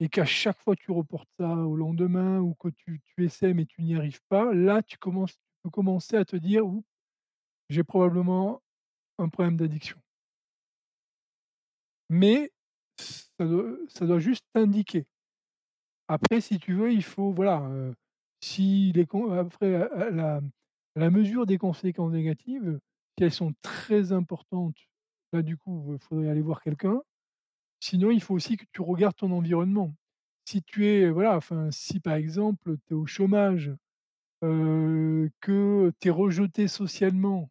et qu'à chaque fois tu reportes ça au lendemain ou que tu essaies mais tu n'y arrives pas, là tu commences peux commencer à te dire: «Ouh, j'ai probablement un problème d'addiction». Mais ça doit juste t'indiquer. Après si tu veux, il faut voilà, heu, si après à à la la mesure des conséquences négatives, si elles sont très importantes, là du coup, il faudrait aller voir quelqu'un. Sinon, il faut aussi que tu regardes ton environnement. Si tu es voilà, enfin, si par exemple, tu es au chômage, que tu es rejeté socialement,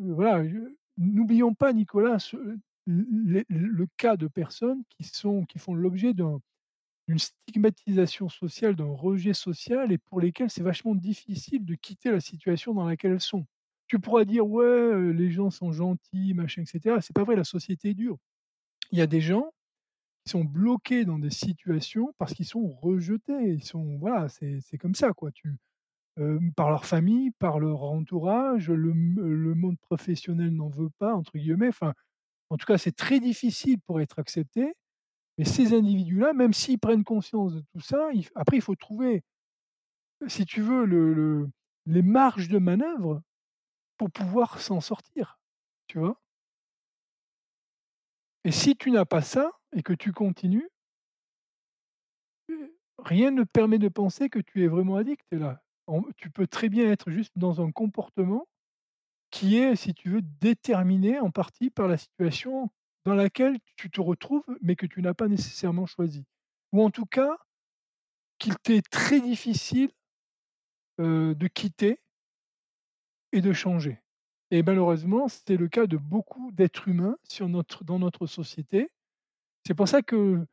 voilà, n'oublions pas Nicolas, le cas de personnes qui sont qui font l'objet d'un d'une stigmatisation sociale, d'un rejet social et pour lesquelles c'est vachement difficile de quitter la situation dans laquelle elles sont. Tu pourras dire: «Ouais, les gens sont gentils, machin et cetera». C'est pas vrai, la société est dure. Il y a des gens qui sont bloqués dans des situations parce qu'ils sont rejetés. Ils sont voilà, c'est comme ça quoi. Tu hem, par leur famille, par leur entourage, le le monde professionnel n'en veut pas entre guillemets. Enfin, en tout cas, c'est très difficile pour être accepté. Mais ces individus-là, même s'ils prennent conscience de tout ça, après il faut trouver, si tu veux, le le les marges de manœuvre pour pouvoir s'en sortir, tu vois? Et si tu n'as pas ça et que tu continues rien ne permet de penser que tu es vraiment addict là. Tu peux très bien être juste dans un comportement qui est, si tu veux, déterminé en partie par la situation dans laquelle tu te retrouves, mais que tu n'as pas nécessairement choisi. Ou en tout cas, qu'il t'est très difficile, de quitter et de changer. Et malheureusement, c'est le cas de beaucoup d'êtres humains dans notre société. C'est pour ça que,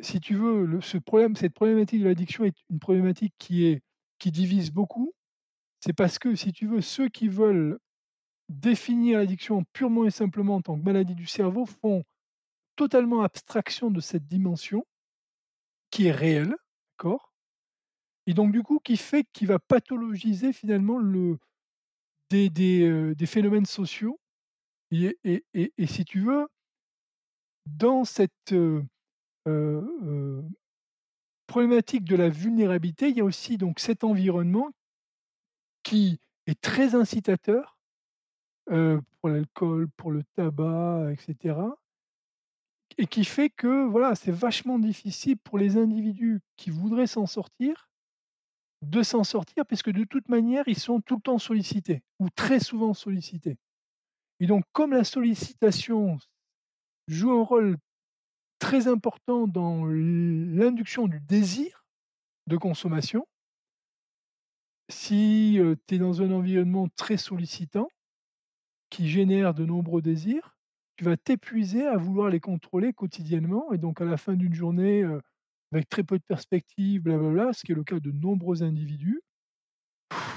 si tu veux, ce problème cette problématique de l'addiction est une problématique qui est qui divise beaucoup. C'est parce que, si tu veux, ceux qui veulent définir l'addiction purement et simplement en tant que maladie du cerveau font totalement abstraction de cette dimension qui est réelle, d'accord? Et donc du coup, qui fait qui va pathologiser finalement le des des, phénomènes sociaux et si tu veux dans cette, heu heu, problématique de la vulnérabilité, il y a aussi donc cet environnement qui est très incitateur, pour l'alcool, pour le tabac et cetera et qui fait que, voilà, c'est vachement difficile pour les individus qui voudraient s'en sortir, de s'en sortir puisque de toute manière, ils sont tout le temps sollicités ou très souvent sollicités. Et donc comme la sollicitation joue un rôle très important dans l'induction du désir de consommation si, tu es dans un environnement très sollicitant, qui génère de nombreux désirs, tu vas t'épuiser à vouloir les contrôler quotidiennement et donc à la fin d'une journée, avec très peu de perspectives, blablabla, ce qui est le cas de nombreux individus.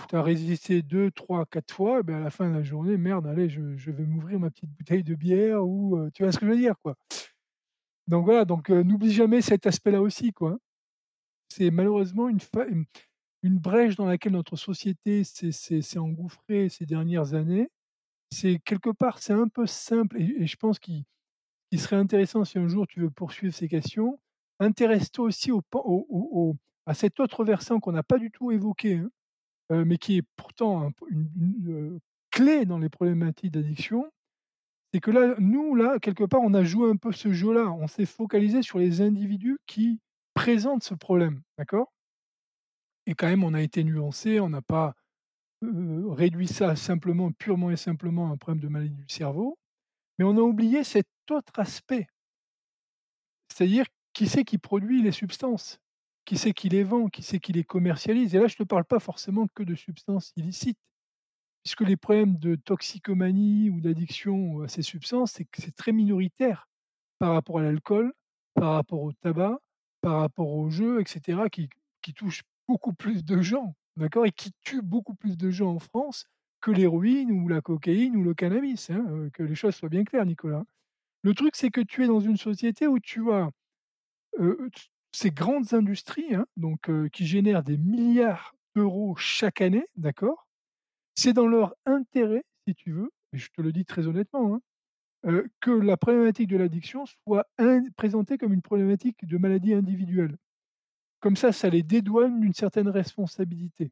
Tu as résisté 2-3-4 fois et ben à la fin de la journée: «Merde, allez, je vais m'ouvrir ma petite bouteille de bière» ou, heu, tu vois ce que je veux dire, quoi? Donc voilà, donc heu, n'oublie jamais cet aspect-là aussi, quoi, hein. C'est malheureusement une une brèche dans laquelle notre société s'est engouffrée ces dernières années. C'est quelque part, c'est un peu simple et je pense qu'il serait intéressant si un jour tu veux poursuivre ces questions, intéresse-toi aussi au à cet autre versant qu'on n'a pas du tout évoqué, hein, heu, mais qui est pourtant une heu, clé dans les problématiques d'addiction. C'est que là, nous, là, quelque part, on a joué un peu ce jeu-là. On s'est focalisé sur les individus qui présentent ce problème, d'accord? Et quand même, on a été nuancés, on n'a pas, heu, réduit ça simplement, purement et simplement à un problème de maladie du cerveau, mais on a oublié cet autre aspect. C'est-à-dire, qui c'est qui produit les substances? qui c'est qui les vend, qui c'est qui les commercialise? Et là, je ne te parle pas forcément que de substances illicites, puisque les problèmes de toxicomanie ou d'addiction à ces substances, c'est que c'est très minoritaire par rapport à l'alcool, par rapport au tabac, par rapport aux jeux, etc., qui, touchent beaucoup plus de gens, d'accord, et qui tuent beaucoup plus de gens en France que l'héroïne ou la cocaïne ou le cannabis, hein, euh, que les choses soient bien claires, Nicolas. Le truc, c'est que tu es dans une société où tu as ces grandes industries, hein, donc, qui génèrent des milliards d'euros chaque année, d'accord C'est dans leur intérêt, si tu veux, et je te le dis très honnêtement, hein, que la problématique de l'addiction soit présentée comme une problématique de maladie individuelle. Comme ça, ça les dédouane d'une certaine responsabilité.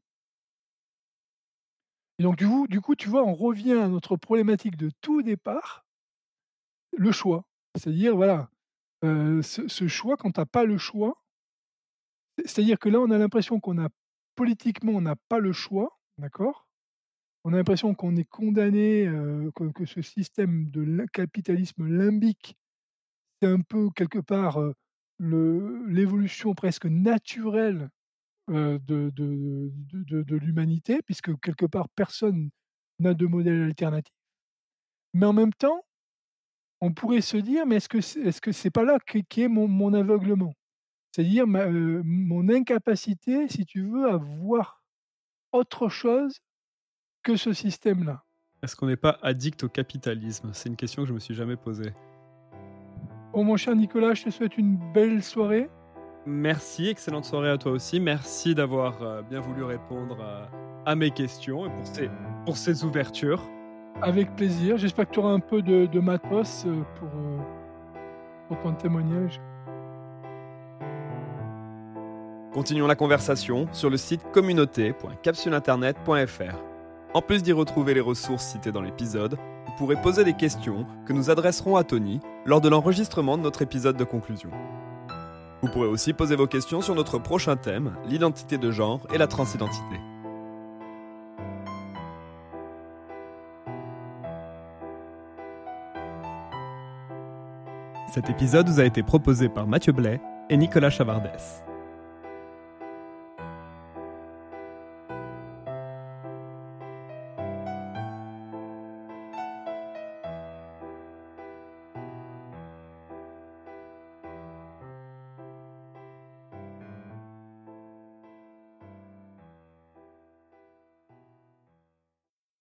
Et donc du coup du coup, tu vois, on revient à notre problématique de tout départ, le choix. C'est-à-dire, voilà, euh, ce choix, quand tu as pas le choix c'est-à-dire que là, on a l'impression qu'on a politiquement, on n'a pas le choix, d'accord? On a l'impression qu'on est condamné, euh, que ce système de capitalisme limbique, c'est un peu quelque part, euh, l'évolution presque naturelle, de l'humanité puisque quelque part personne n'a de modèle alternatif. Mais en même temps on pourrait se dire: «Mais est-ce que c'est est-ce que c'est pas là qu'est est mon mon aveuglement?» c'est-à-dire ma mon incapacité, si tu veux, à voir autre chose que ce système-là. Est-ce qu'on n'est pas addict au capitalisme? C'est une question que je me suis jamais posée. Bon mon cher Nicolas, je te souhaite une belle soirée. Merci, excellente soirée à toi aussi. Merci d'avoir, bien voulu répondre à mes questions et pour ces pour ces ouvertures. Avec plaisir. J'espère que tu auras un peu de matos, pour, pour ton témoignage. Continuons la conversation sur le site communauté.capsuleinternet.fr. En plus d'y retrouver les ressources citées dans l'épisode, vous pourrez poser des questions que nous adresserons à Tony lors de l'enregistrement de notre épisode de conclusion. Vous pourrez aussi poser vos questions sur notre prochain thème, l'identité de genre et la transidentité. Cet épisode vous a été proposé par Mathieu Blais et Nicolas Chavardès.